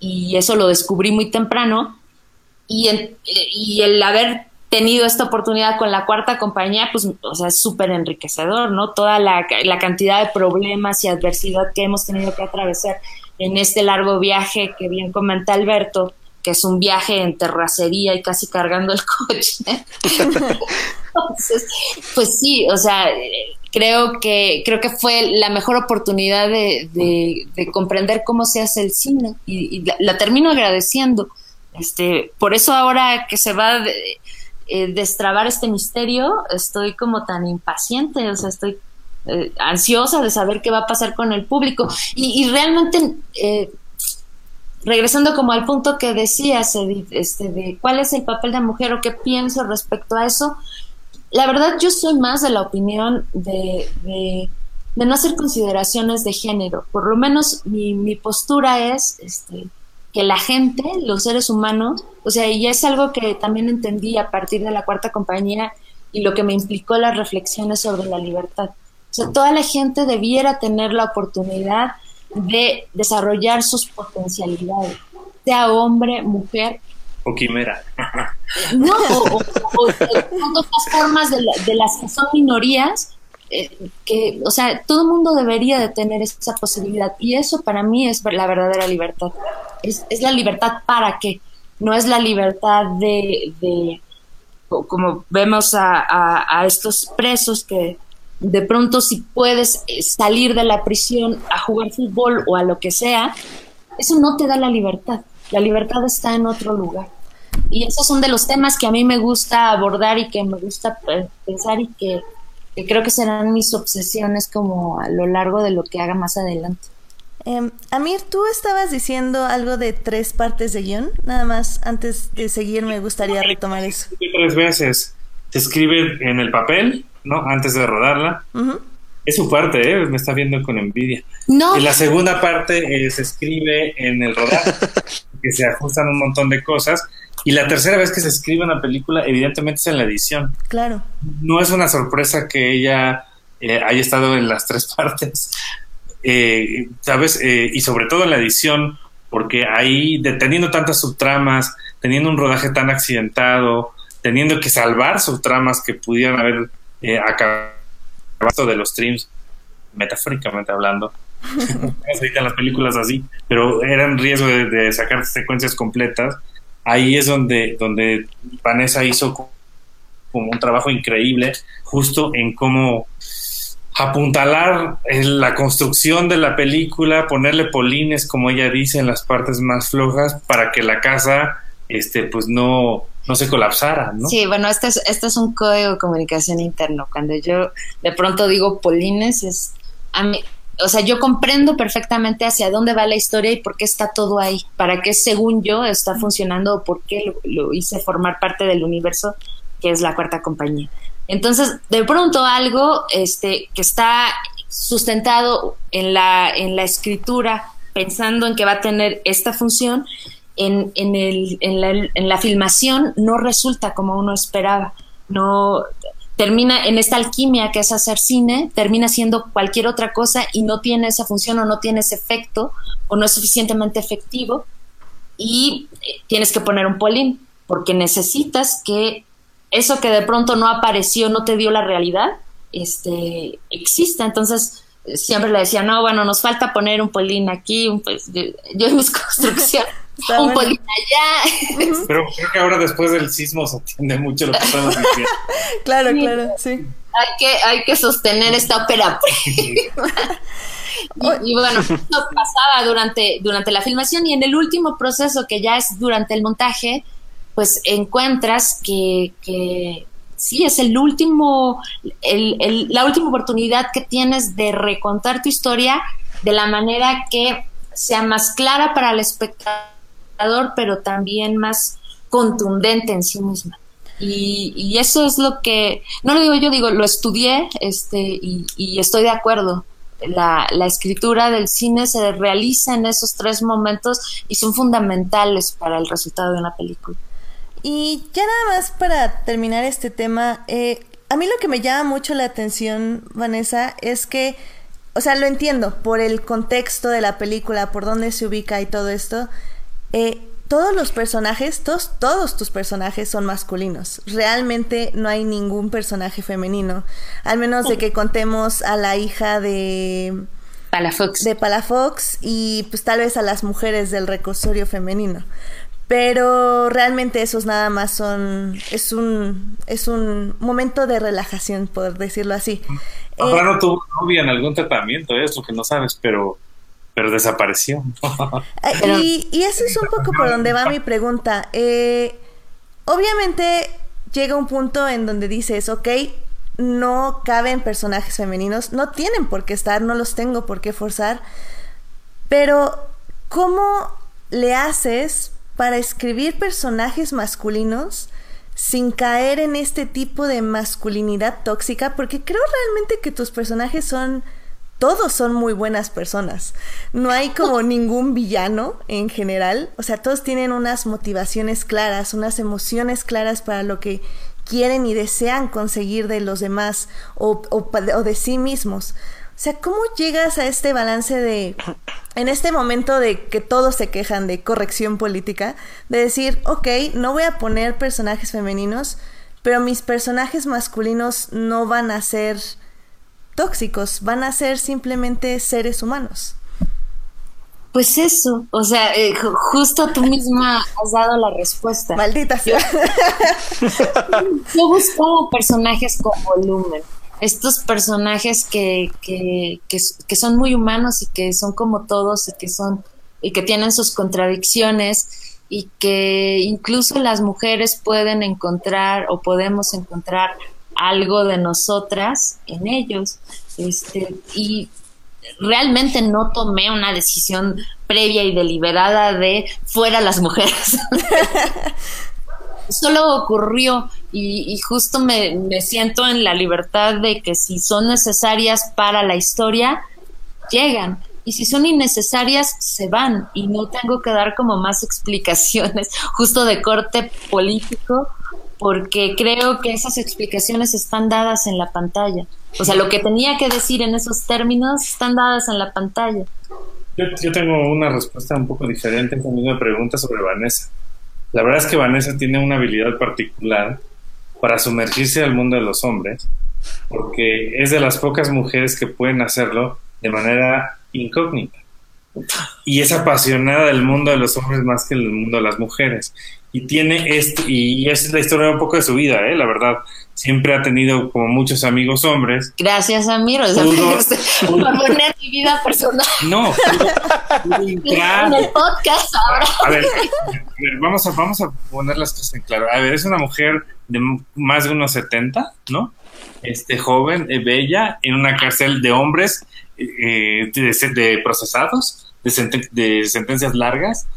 y eso lo descubrí muy temprano, y, en, y el haber tenido esta oportunidad con la cuarta compañía, pues, o sea, es súper enriquecedor, ¿no? Toda la, la cantidad de problemas y adversidad que hemos tenido que atravesar en este largo viaje que bien comenta Alberto, que es un viaje en terracería y casi cargando el coche. Entonces, pues sí, o sea, creo que, creo que fue la mejor oportunidad de, de, de comprender cómo se hace el cine y, la, termino agradeciendo. Este, por eso ahora que se va a eh, destrabar este misterio, estoy como tan impaciente, o sea, estoy eh, ansiosa de saber qué va a pasar con el público. Y, realmente, eh, regresando como al punto que decías, Edith, este, de cuál es el papel de mujer o qué pienso respecto a eso, la verdad yo soy más de la opinión de, de, de no hacer consideraciones de género. Por lo menos mi, mi postura es este, que la gente, los seres humanos, o sea, y es algo que también entendí a partir de la cuarta compañía y lo que me implicó las reflexiones sobre la libertad. Sea, toda la gente debiera tener la oportunidad de desarrollar sus potencialidades, sea hombre, mujer. O quimera. No, o, o, o, o otras formas de, la, de, las que son minorías, eh, que, o sea, todo el mundo debería de tener esa posibilidad. Y eso para mí es la verdadera libertad. Es, es la libertad para qué. No es la libertad de, de como vemos a, a, a estos presos que de pronto si puedes eh, salir de la prisión a jugar fútbol o a lo que sea, eso no te da la libertad. La libertad está en otro lugar. Y esos son de los temas que a mí me gusta abordar y que me gusta pensar y que, que creo que serán mis obsesiones como a lo largo de lo que haga más adelante. Eh, Amir, tú estabas diciendo algo de tres partes de guion. Nada más, antes de seguir, me gustaría retomar eso. Tres veces. Se escribe en el papel, ¿no? Antes de rodarla. Uh -huh. Es su parte, ¿eh? Me está viendo con envidia. No. Y la segunda parte eh, se escribe en el rodaje, que se ajustan un montón de cosas. Y la tercera vez que se escribe una película, evidentemente es en la edición. Claro. No es una sorpresa que ella eh, haya estado en las tres partes. ¿Sabes? y sobre todo en la edición, porque ahí, teniendo tantas subtramas, teniendo un rodaje tan accidentado, teniendo que salvar subtramas que pudieran haber eh, acabado de los streams, metafóricamente hablando. editan las películas así, pero eran riesgo de, de, sacar secuencias completas. Ahí es donde, donde Vanessa hizo como un trabajo increíble, justo en cómo apuntalar la construcción de la película, ponerle polines, como ella dice, en las partes más flojas, para que la casa, este, pues no, no se colapsara, ¿no? Sí, bueno, este es, este es un código de comunicación interno. Cuando yo de pronto digo polines, es a mí, o sea, yo comprendo perfectamente hacia dónde va la historia y por qué está todo ahí, para qué según yo está funcionando o por qué lo, lo hice formar parte del universo que es la cuarta compañía. Entonces, de pronto algo este, que está sustentado en la, en la escritura, pensando en que va a tener esta función, en, en, el, en, la, en la filmación no resulta como uno esperaba. No, termina en esta alquimia que es hacer cine, termina siendo cualquier otra cosa y no tiene esa función o no tiene ese efecto o no es suficientemente efectivo y eh, tienes que poner un polín porque necesitas que eso que de pronto no apareció, no te dio la realidad, este, exista. Entonces, siempre le decía, no, bueno, nos falta poner un polín aquí, yo, en mis construcciones, un polín allá. Pero creo que ahora después del sismo se entiende mucho lo que estamos diciendo. claro, claro, sí. Hay que, hay que sostener esta ópera y, y, bueno, esto pasaba durante, durante la filmación y en el último proceso, que ya es durante el montaje, pues encuentras que, que sí, es el último, el, la última oportunidad que tienes de recontar tu historia de la manera que sea más clara para el espectador, pero también más contundente en sí misma. Y, eso es lo que, no lo digo yo, digo, lo estudié este, y, y estoy de acuerdo. La, la, escritura del cine se realiza en esos tres momentos y son fundamentales para el resultado de una película. Y ya nada más para terminar este tema, eh, a mí lo que me llama mucho la atención, Vanessa, es que, o sea, lo entiendo por el contexto de la película, por dónde se ubica y todo esto. Eh, todos los personajes, todos, todos tus personajes son masculinos. Realmente no hay ningún personaje femenino. Al menos de que contemos a la hija de... Palafox. De Palafox y pues tal vez a las mujeres del recursorio femenino. Pero realmente esos nada más son, es un, es un momento de relajación, por decirlo así. Ahora no tuvo novia en algún tratamiento, es lo que no sabes, pero, pero desapareció. Eh, y, y, eso es un poco por donde va mi pregunta. Eh, obviamente llega un punto en donde dices, ok, no caben personajes femeninos, no tienen por qué estar, no los tengo por qué forzar, pero ¿cómo le haces para escribir personajes masculinos sin caer en este tipo de masculinidad tóxica, porque creo realmente que tus personajes son todos son muy buenas personas. No hay como ningún villano en general. O sea, todos tienen unas motivaciones claras, unas emociones claras para lo que quieren y desean conseguir de los demás o, o, o de sí mismos. O sea, ¿cómo llegas a este balance de, en este momento de que todos se quejan de corrección política, de decir, ok, no voy a poner personajes femeninos, pero mis personajes masculinos no van a ser tóxicos, van a ser simplemente seres humanos? Pues eso, o sea, eh, justo tú misma has dado la respuesta. Maldita sea. Yo buscaba personajes con volumen estos personajes que, que, que, son muy humanos y que son como todos y que son y que tienen sus contradicciones y que incluso las mujeres pueden encontrar o podemos encontrar algo de nosotras en ellos este y realmente no tomé una decisión previa y deliberada de fuera las mujeres solo ocurrió y, justo me, me, siento en la libertad de que si son necesarias para la historia, llegan. Y si son innecesarias, se van. Y no tengo que dar como más explicaciones, justo de corte político, porque creo que esas explicaciones están dadas en la pantalla. O sea, lo que tenía que decir en esos términos están dadas en la pantalla. Yo, tengo una respuesta un poco diferente en me pregunta sobre Vanessa. La verdad es que Vanessa tiene una habilidad particular para sumergirse al mundo de los hombres, porque es de las pocas mujeres que pueden hacerlo de manera incógnita. Y es apasionada del mundo de los hombres más que del mundo de las mujeres. Y tiene esto, y esa es la historia un poco de su vida, ¿eh? la verdad siempre ha tenido como muchos amigos hombres. Gracias, Amir, por poner mi vida personal. No, en el podcast ahora. A ver, vamos, a, vamos a poner las cosas en claro. A ver, es una mujer de más de unos 70, ¿no? Este joven, eh, bella, en una cárcel de hombres eh, de, procesados, de, de sentencias largas.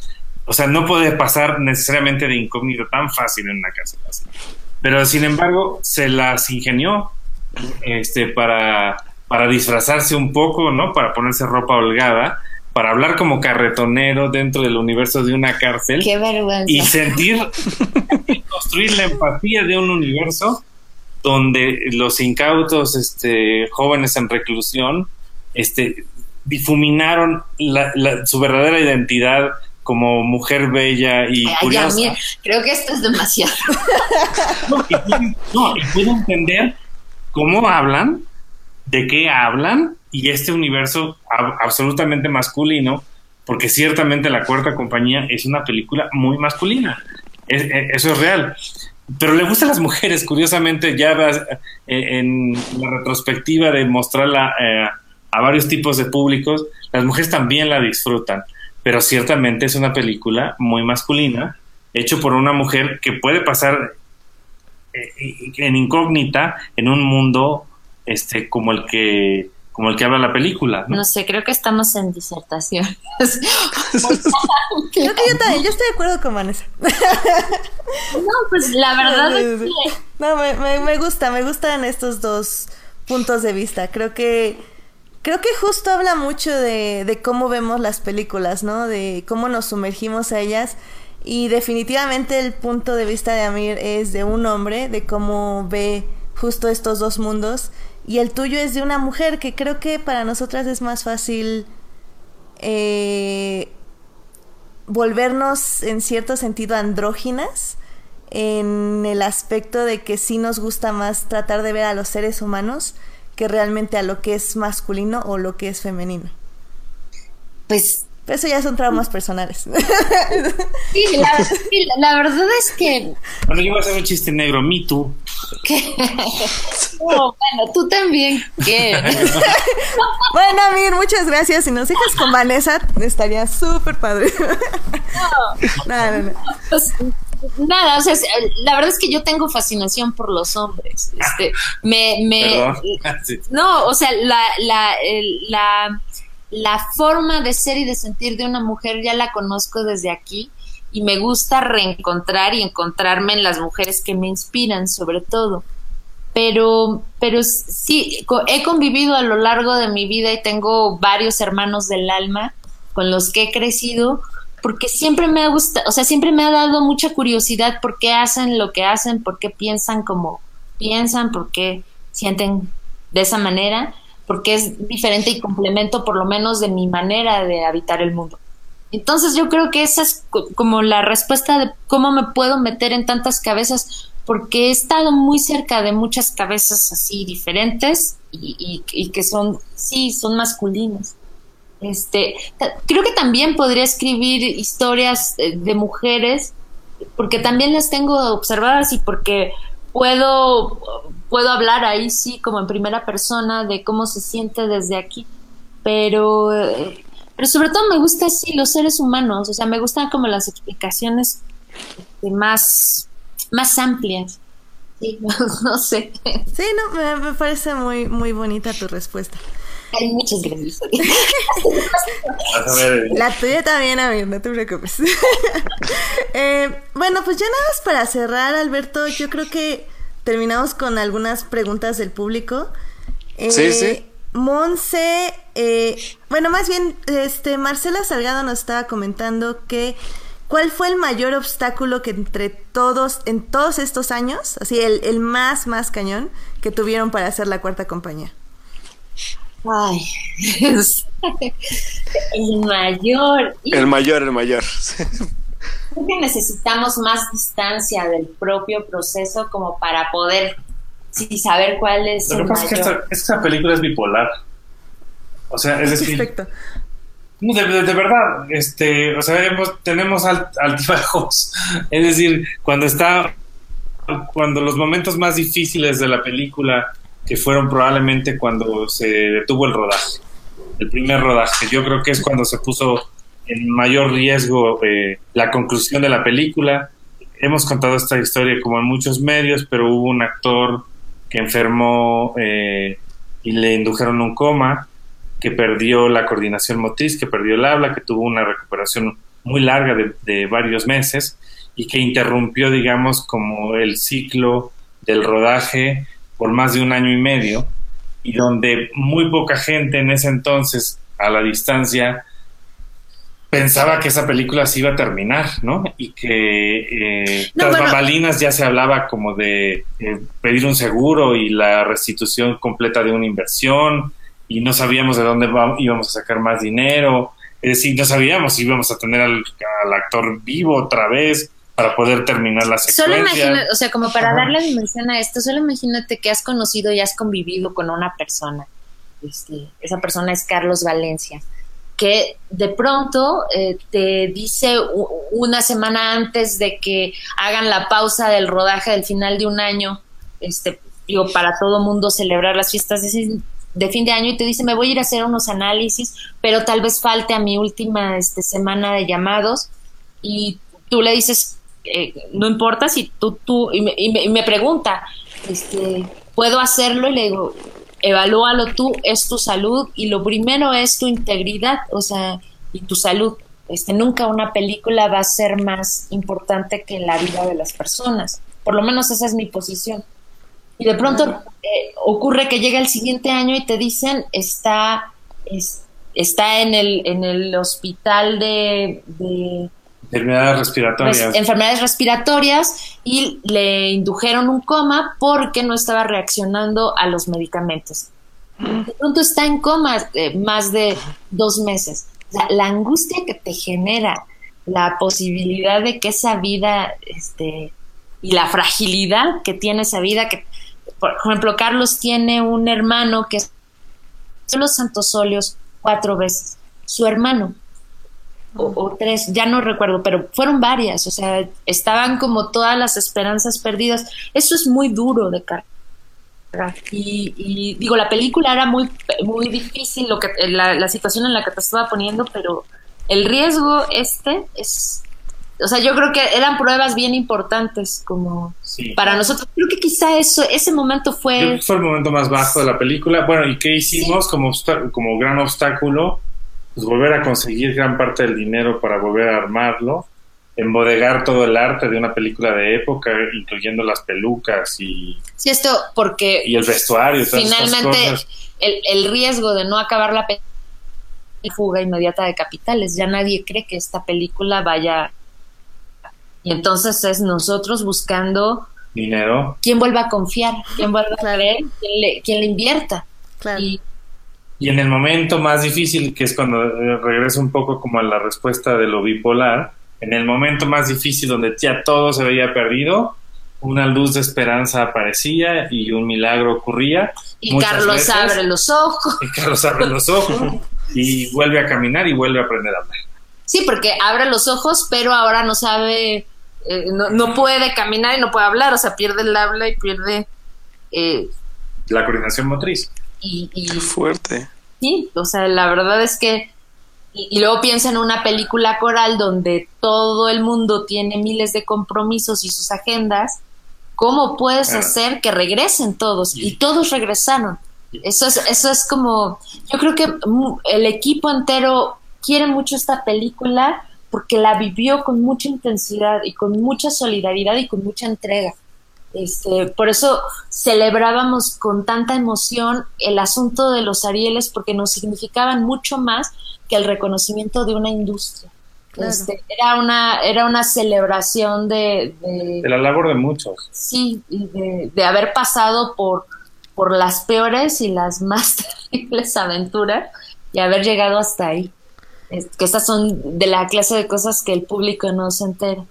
O sea, no puede pasar necesariamente de incógnito tan fácil en una cárcel así. Pero sin embargo, se las ingenió este, para, para disfrazarse un poco, ¿no? Para ponerse ropa holgada, para hablar como carretonero dentro del universo de una cárcel. Qué vergüenza. Y sentir, y construir la empatía de un universo donde los incautos este, jóvenes en reclusión este, difuminaron su verdadera identidad como mujer bella y curiosa. creo que esto es demasiado. no, y puedo entender cómo hablan, de qué hablan, y este universo absolutamente masculino, porque ciertamente La Cuarta Compañía es una película muy masculina. E, eso es real. Pero le gustan las mujeres, curiosamente, ya eh, en la retrospectiva de mostrarla eh, a varios tipos de públicos, las mujeres también la disfrutan. Pero ciertamente es una película muy masculina, hecho por una mujer que puede pasar eh, en incógnita en un mundo este como el que como el que habla la película. No, sé, creo que estamos en disertación. creo que yo también, yo estoy de acuerdo con Vanessa. no, pues la verdad es que... No, me, me, gusta, me gustan estos dos puntos de vista. Creo que creo que justo habla mucho de, cómo vemos las películas, ¿no? De cómo nos sumergimos a ellas. Y definitivamente el punto de vista de Amir es de un hombre, de cómo ve justo estos dos mundos y el tuyo es de una mujer que creo que para nosotras es más fácil eh, volvernos en cierto sentido andróginas en el aspecto de que sí nos gusta más tratar de ver a los seres humanos que realmente a lo que es masculino o lo que es femenino. Pues eso ya son traumas personales. Sí, la, verdad es que. Bueno, yo voy a hacer un chiste negro, me tú. bueno, tú también. ¿Qué? bueno, Amir, muchas gracias. Si nos dejas con Vanessa, estaría súper padre. no, no, no. Pues, nada, o sea, la verdad es que yo tengo fascinación por los hombres. Este, me, me, no, o sea, la, la, la la forma de ser y de sentir de una mujer ya la conozco desde aquí y me gusta reencontrar y encontrarme en las mujeres que me inspiran sobre todo. Pero, pero sí, he convivido a lo largo de mi vida y tengo varios hermanos del alma con los que he crecido porque siempre me ha gustado, o sea, siempre me ha dado mucha curiosidad por qué hacen lo que hacen, por qué piensan como piensan, por qué sienten de esa manera porque es diferente y complemento por lo menos de mi manera de habitar el mundo. Entonces yo creo que esa es como la respuesta de cómo me puedo meter en tantas cabezas, porque he estado muy cerca de muchas cabezas así diferentes y, que son, sí, son masculinas. Este, creo que también podría escribir historias eh, de mujeres, porque también las tengo observadas y porque puedo, puedo hablar ahí sí como en primera persona de cómo se siente desde aquí, pero, pero sobre todo me gusta así los seres humanos, o sea, me gustan como las explicaciones más, más amplias. Sí, no, sé. Sí, no, me, parece muy, muy bonita tu respuesta. Hay muchas gracias. La tuya también, amigo, no te preocupes. eh, bueno, pues ya nada más para cerrar, Alberto, yo creo que terminamos con algunas preguntas del público. Eh, sí, sí. Monse, eh, bueno, más bien, este, Marcela Salgado nos estaba comentando que ¿cuál fue el mayor obstáculo que entre todos, en todos estos años, así el, el más, más cañón, que tuvieron para hacer la cuarta compañía? Ay, el mayor. El mayor, el mayor. Creo que necesitamos más distancia del propio proceso como para poder sí, saber cuál es Lo que pasa es que esta, película es bipolar. O sea, es decir... De, de, verdad, este, o sea, tenemos altibajos. Es decir, cuando está, cuando los momentos más difíciles de la película, que fueron probablemente cuando se detuvo el rodaje, el primer rodaje, yo creo que es cuando se puso en mayor riesgo eh, la conclusión de la película. Hemos contado esta historia como en muchos medios, pero hubo un actor que enfermó eh, y le indujeron un coma, que perdió la coordinación motriz, que perdió el habla, que tuvo una recuperación muy larga de, de varios meses y que interrumpió, digamos, como el ciclo del rodaje por más de un año y medio y donde muy poca gente en ese entonces a la distancia pensaba que esa película se iba a terminar, ¿no? Y que eh, No, tras bueno. bambalinas ya se hablaba como de eh, pedir un seguro y la restitución completa de una inversión y no sabíamos de dónde íbamos a sacar más dinero. Es decir, no sabíamos si íbamos a tener al, al actor vivo otra vez para poder terminar la Solo secuencia. imagínate, o sea, como para Ajá. darle dimensión a esto, solo imagínate que has conocido y has convivido con una persona. Este, esa persona es Carlos Valencia, que de pronto eh, te dice una semana antes de que hagan la pausa del rodaje del final de un año, este, digo, para todo mundo celebrar las fiestas de, fin- de fin de año y te dice, me voy a ir a hacer unos análisis, pero tal vez falte a mi última este, semana de llamados y tú le dices, eh, no importa si tú, tú, y me, y me- y me pregunta, este, ¿puedo hacerlo? Y le digo, evalúalo tú, es tu salud y lo primero es tu integridad, o sea, y tu salud. Este, nunca una película va a ser más importante que la vida de las personas. Por lo menos esa es mi posición. Y de pronto eh, ocurre que llega el siguiente año y te dicen está es- está en el en el hospital de, de Enfermedades respiratorias. res- enfermedades respiratorias y le indujeron un coma porque no estaba reaccionando a los medicamentos. De pronto está en coma eh, más de dos meses. O sea, la angustia que te genera la posibilidad de que esa vida, este, y la fragilidad que tiene esa vida, que, por ejemplo, Carlos tiene un hermano que es los santos óleos cuatro veces. Su hermano, o, o tres, ya no recuerdo, pero fueron varias, o sea, estaban como todas las esperanzas perdidas. Eso es muy duro de cargar. Y, y, digo, la película era muy, muy difícil, lo que, la, la situación en la que te estaba poniendo, pero el riesgo este es, o sea, yo creo que eran pruebas bien importantes como Sí. para nosotros. Creo que quizá eso, ese momento fue... fue el momento más bajo de la película. Bueno, ¿y qué hicimos como, como gran obstáculo? Pues volver a conseguir gran parte del dinero para volver a armarlo, embodegar todo el arte de una película de época, incluyendo las pelucas y, Sí, esto porque y el vestuario. finalmente cosas. el, el riesgo de no acabar la película fuga inmediata de capitales. Ya nadie cree que esta película vaya. Y entonces es nosotros buscando Dinero. quién vuelva a confiar, quién vuelva a creer, quién le, quién le invierta. Claro. Y Y en el momento más difícil, que es cuando eh, regreso un poco como a la respuesta de lo bipolar, en el momento más difícil donde ya todo se veía perdido, una luz de esperanza aparecía y un milagro ocurría. y Carlos veces. abre los ojos. Y Carlos abre los ojos y vuelve a caminar y vuelve a aprender a hablar. Sí, porque abre los ojos, pero ahora no sabe, eh, no, no puede caminar y no puede hablar, o sea, pierde el habla y pierde. eh, La coordinación motriz. Y, y- Qué fuerte. Sí, o sea, la verdad es que. Y, y luego piensa en una película coral donde todo el mundo tiene miles de compromisos y sus agendas. ¿Cómo puedes Claro. hacer que regresen todos? Y todos regresaron. Eso es, eso es como. Yo creo que mu- el equipo entero quiere mucho esta película porque la vivió con mucha intensidad y con mucha solidaridad y con mucha entrega. Este, por eso celebrábamos con tanta emoción el asunto de los Arieles porque nos significaban mucho más que el reconocimiento de una industria. Claro. Este, era una era una celebración de, de- De la labor de muchos. sí y de, de haber pasado por por las peores y las más terribles aventuras y haber llegado hasta ahí. Es- que estas son de la clase de cosas que el público no se entera.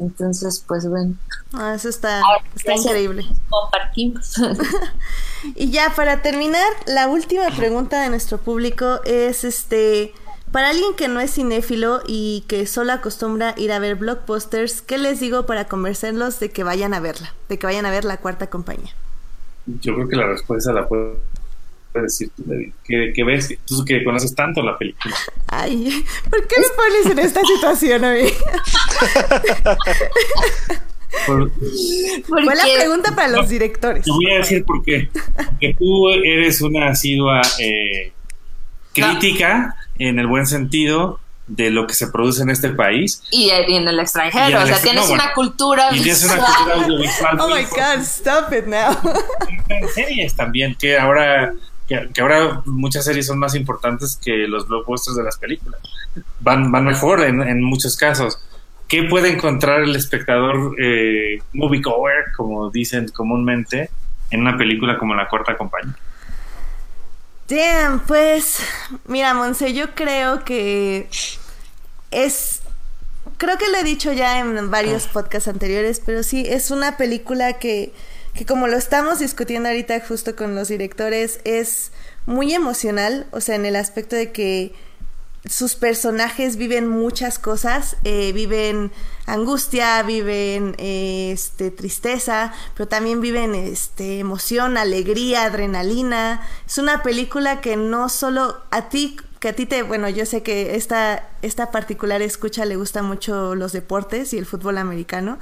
Entonces, pues bueno, Ah, eso está, Ahora, está increíble. compartimos. Y ya para terminar, la última pregunta de nuestro público es este para alguien que no es cinéfilo y que solo acostumbra ir a ver blockbusters, ¿qué les digo para convencerlos de que vayan a verla, de que vayan a ver la cuarta compañía? Yo creo que la respuesta la puedes decir tú, David. ¿Qué, qué ves? Tú que conoces tanto la película. Ay, ¿por qué me pones en esta situación a mí? Por- Fue la pregunta para los directores. Te voy a decir por qué. Porque tú eres una asidua eh, crítica, en el buen sentido, de lo que se produce en este país. y, y en el extranjero, en el o sea, tienes no, una bueno, cultura Y tienes una cultura audiovisual. Oh my god, stop it now. en series también, que ahora que, ahora muchas series son más importantes que los blockbusters de las películas. Van, van mejor en, en muchos casos. ¿Qué puede encontrar el espectador eh, moviegoer, como dicen comúnmente, en una película como La Cuarta Compañía? Damn, pues, mira, Monse, yo creo que es creo que lo he dicho ya en varios ah. podcasts anteriores, pero sí, es una película que, que como lo estamos discutiendo ahorita justo con los directores, es muy emocional, o sea, en el aspecto de que sus personajes viven muchas cosas, eh, viven angustia, viven eh, este, tristeza, pero también viven este, emoción, alegría, adrenalina. Es una película que no solo a ti que a ti te, bueno, yo sé que esta, esta particular escucha le gusta mucho los deportes y el fútbol americano.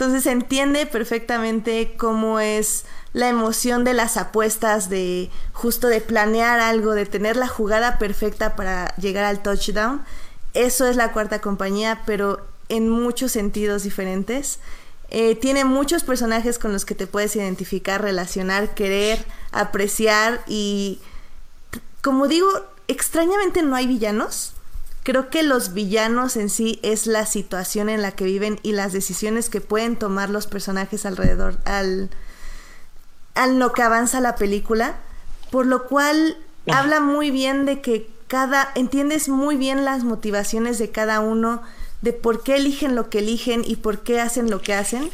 Entonces entiende perfectamente cómo es la emoción de las apuestas, de justo de planear algo, de tener la jugada perfecta para llegar al touchdown. Eso es la cuarta compañía, pero en muchos sentidos diferentes. Eh, tiene muchos personajes con los que te puedes identificar, relacionar, querer, apreciar y, como digo, extrañamente no hay villanos. Creo que los villanos en sí es la situación en la que viven y las decisiones que pueden tomar los personajes alrededor al, al lo que avanza la película, por lo cual habla muy bien de que cada, entiendes muy bien las motivaciones de cada uno, de por qué eligen lo que eligen y por qué hacen lo que hacen,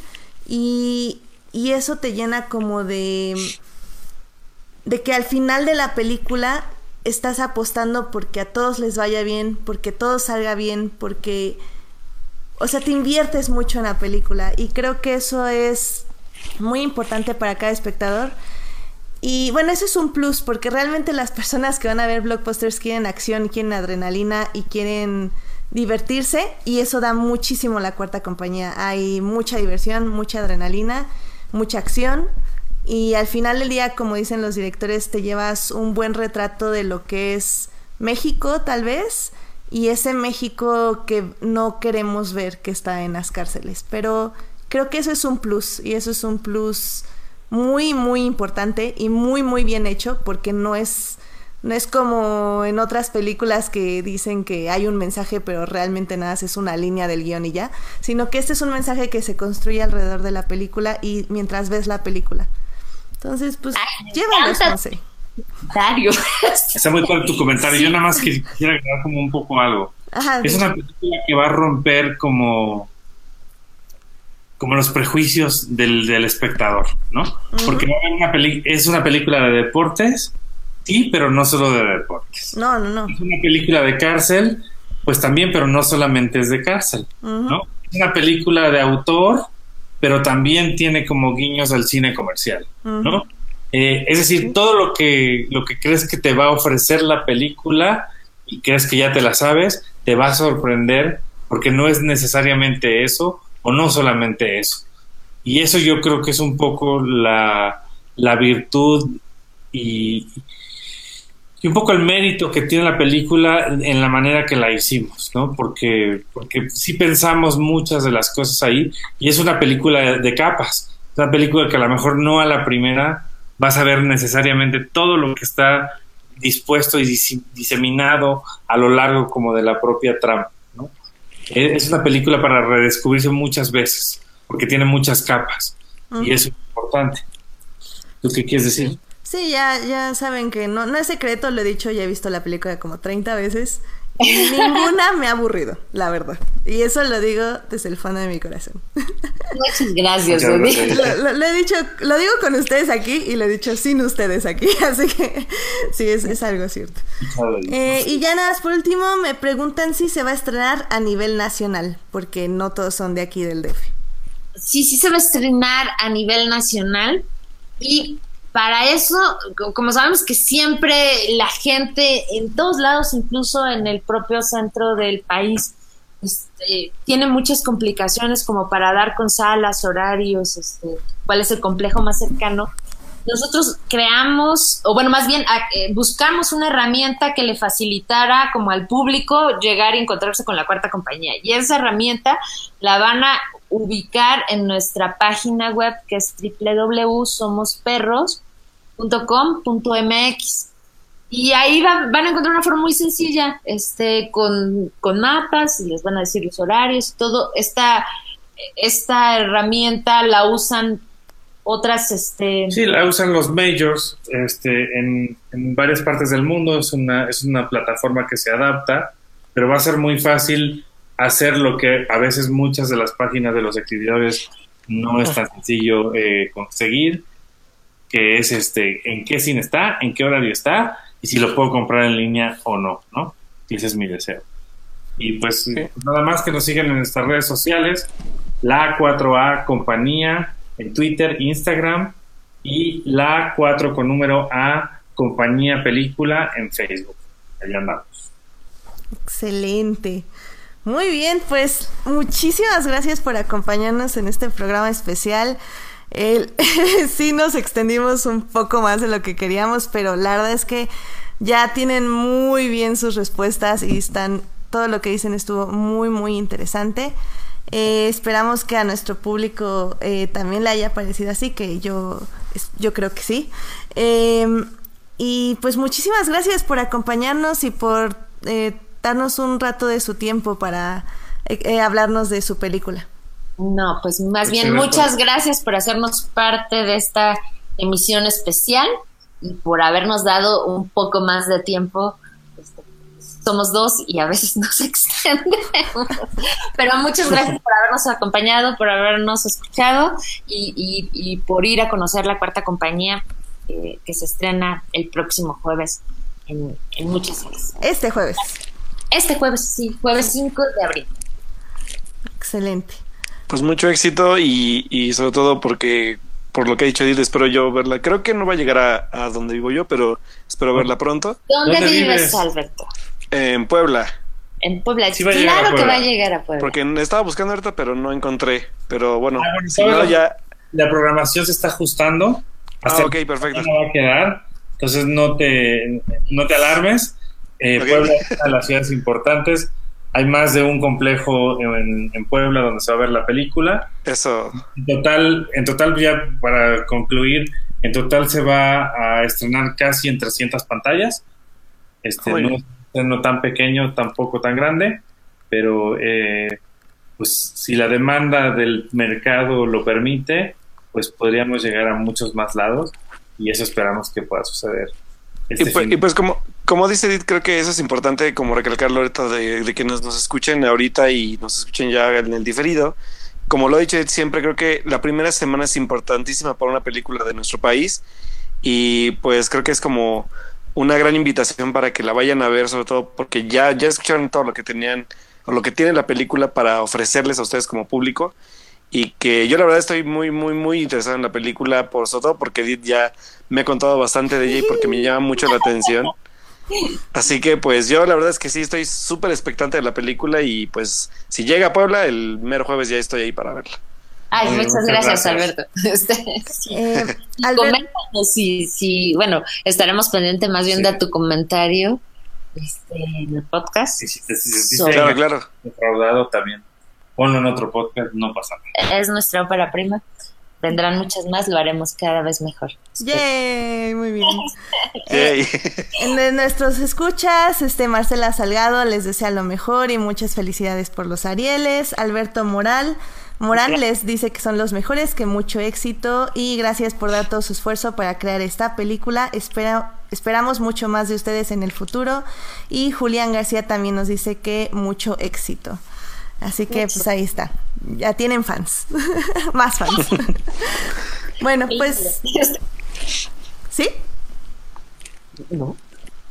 y, y eso te llena como de, de que al final de la película estás apostando porque a todos les vaya bien, porque todo salga bien, porque, o sea, te inviertes mucho en la película y creo que eso es muy importante para cada espectador. Y bueno, eso es un plus porque realmente las personas que van a ver blockbusters quieren acción, quieren adrenalina y quieren divertirse y eso da muchísimo la cuarta compañía. Hay mucha diversión, mucha adrenalina, mucha acción y al final del día, como dicen los directores, te llevas un buen retrato de lo que es México, tal vez, y ese México que no queremos ver que está en las cárceles. Pero creo que eso es un plus, y eso es un plus muy, muy importante y muy, muy bien hecho, porque no es, no es como en otras películas que dicen que hay un mensaje, pero realmente nada, es una línea del guion y ya, sino que este es un mensaje que se construye alrededor de la película y mientras ves la película. Entonces, pues, llévalos, no sé. Está muy claro tu comentario. Yo nada más quisiera agregar como un poco algo. es una película que va a romper como como los prejuicios del, espectador, ¿no? Porque una es una película de deportes, sí, pero no solo de deportes. No, no, no. Es una película de cárcel, pues también, pero no solamente es de cárcel, ¿no? Es una película de autor, pero también tiene como guiños al cine comercial, ¿no? Eh, es decir, todo lo que, lo que crees que te va a ofrecer la película y crees que ya te la sabes, te va a sorprender porque no es necesariamente eso o no solamente eso. Y eso yo creo que es un poco la, la virtud y, y un poco el mérito que tiene la película en la manera que la hicimos, ¿no? Porque, porque sí pensamos muchas de las cosas ahí y es una película de, capas, una película que a lo mejor no a la primera vas a ver necesariamente todo lo que está dispuesto y diseminado a lo largo como de la propia trama, ¿no? Es una película para redescubrirse muchas veces, porque tiene muchas capas y eso es importante. ¿Tú qué quieres decir? Sí, ya, ya saben que no, no es secreto, lo he dicho, ya he visto la película como 30 veces. Y ninguna me ha aburrido, la verdad. Y eso lo digo desde el fondo de mi corazón. Muchas gracias, Lo, he dicho, lo digo con ustedes aquí y lo he dicho sin ustedes aquí, así que sí, es, es algo cierto. Eh, y ya nada, por último, me preguntan si se va a estrenar a nivel nacional, porque no todos son de aquí del DF. Sí, sí se va a estrenar a nivel nacional y para eso, como sabemos que siempre la gente en todos lados, incluso en el propio centro del país, este, tiene muchas complicaciones como para dar con salas, horarios, este, cuál es el complejo más cercano. Nosotros creamos, o bueno, más bien eh, buscamos una herramienta que le facilitara como al público llegar y encontrarse con la cuarta compañía. Y esa herramienta la van a ubicar en nuestra página web que es www.somosperros.com.mx. Y ahí van a encontrar una forma muy sencilla, este, con, con mapas, y les van a decir los horarios, todo. Esta, esta herramienta la usan otras, este... Sí, la usan los majors, este, en, en varias partes del mundo, es una, es una plataforma que se adapta, pero va a ser muy fácil hacer lo que a veces muchas de las páginas de los exhibidores no es tan sencillo eh, conseguir, que es este, en qué cine está, en qué horario está, y si lo puedo comprar en línea o no, ¿no? Y ese es mi deseo. Y pues nada más que nos sigan en nuestras redes sociales, la 4A Compañía en Twitter, Instagram y la 4 con número A Compañía Película en Facebook. Allá andamos. Excelente. Muy bien, pues muchísimas gracias por acompañarnos en este programa especial. El, sí nos extendimos un poco más de lo que queríamos, pero la verdad es que ya tienen muy bien sus respuestas y están todo lo que dicen estuvo muy muy interesante. Eh, esperamos que a nuestro público eh, también le haya parecido así, que yo, yo creo que sí. Em, y pues muchísimas gracias por acompañarnos y por eh, darnos un rato de su tiempo para hablarnos de su película. No, pues más bien muchas gracias por hacernos parte de esta emisión especial y por habernos dado un poco más de tiempo somos dos y a veces nos extendemos. Pero muchas gracias por habernos acompañado, por habernos escuchado y, por ir a conocer la cuarta compañía eh, que se estrena el próximo jueves en, muchas series. Este jueves. Este jueves, sí, jueves 5 de abril. Excelente. Pues mucho éxito y, y sobre todo porque por lo que ha dicho Edith, espero yo verla. Creo que no va a llegar a, a donde vivo yo, pero espero verla pronto. ¿Dónde, vives, Alberto? En Puebla. En Puebla, claro que va a llegar a Puebla. Porque estaba buscando ahorita, pero no encontré. Pero bueno, ah, si no, ya. La programación se está ajustando. ah, ok, perfecto. No va a quedar. Entonces no te, no te alarmes. Eh, Puebla es una de las ciudades importantes. Hay más de un complejo en, en, Puebla donde se va a ver la película. Eso. En total, en total, ya para concluir, en total se va a estrenar casi en 300 pantallas. Este, no, no tan pequeño, tampoco tan grande, pero eh, pues si la demanda del mercado lo permite, pues podríamos llegar a muchos más lados y eso esperamos que pueda suceder. Este pues, y, pues, como, como dice Edith, creo que eso es importante como recalcarlo ahorita de, que nos, escuchen ahorita y nos escuchen ya en el diferido. Como lo he dicho siempre, creo que la primera semana es importantísima para una película de nuestro país y pues creo que es como una gran invitación para que la vayan a ver, sobre todo porque ya, ya escucharon todo lo que tenían o lo que tiene la película para ofrecerles a ustedes como público y que yo la verdad estoy muy, muy, muy interesado en la película, por sobre todo porque Edith ya me ha contado bastante de ella y porque me llama mucho la atención. Así que pues yo la verdad es que sí estoy súper expectante de la película y pues si llega a Puebla el mero jueves ya estoy ahí para verla. Ay, muchas, gracias, Alberto. Este, eh, coméntanos si, bueno, estaremos pendientes más bien de tu comentario este, en el podcast. Sí, sí, claro, claro. Defraudado también. Ponlo en otro podcast, no pasa nada. Es nuestra ópera prima. Vendrán muchas más, lo haremos cada vez mejor. ¡Yay! Muy bien. Eh, en nuestros escuchas, este Marcela Salgado les desea lo mejor y muchas felicidades por los Arieles. Alberto Moral Morán les dice que son los mejores, que mucho éxito y gracias por dar todo su esfuerzo para crear esta película. Espera, esperamos mucho más de ustedes en el futuro. Y Julián García también nos dice que mucho éxito. Así que pues ahí está. Ya tienen fans. más fans. bueno, pues... ¿Sí? No.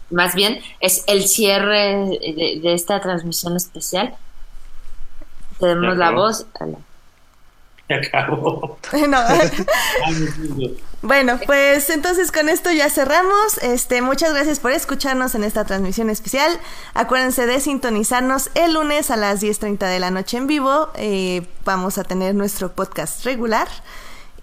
Más bien es el cierre de, esta transmisión especial. Tenemos la voz. acabó. bueno, pues entonces con esto ya cerramos. Este, muchas gracias por escucharnos en esta transmisión especial. Acuérdense de sintonizarnos el lunes a las 10.30 de la noche en vivo. Eh, vamos a tener nuestro podcast regular.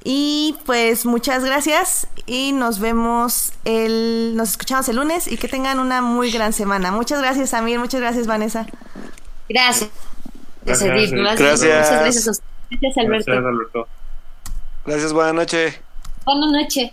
Y pues muchas gracias y nos vemos el, nos escuchamos el lunes y que tengan una muy gran semana. Muchas gracias, Amir. Muchas gracias, Vanessa. Gracias. Gracias. Gracias. Muchas gracias. Gracias, Alberto. Gracias, Gracias, buenas noches. Buenas noches.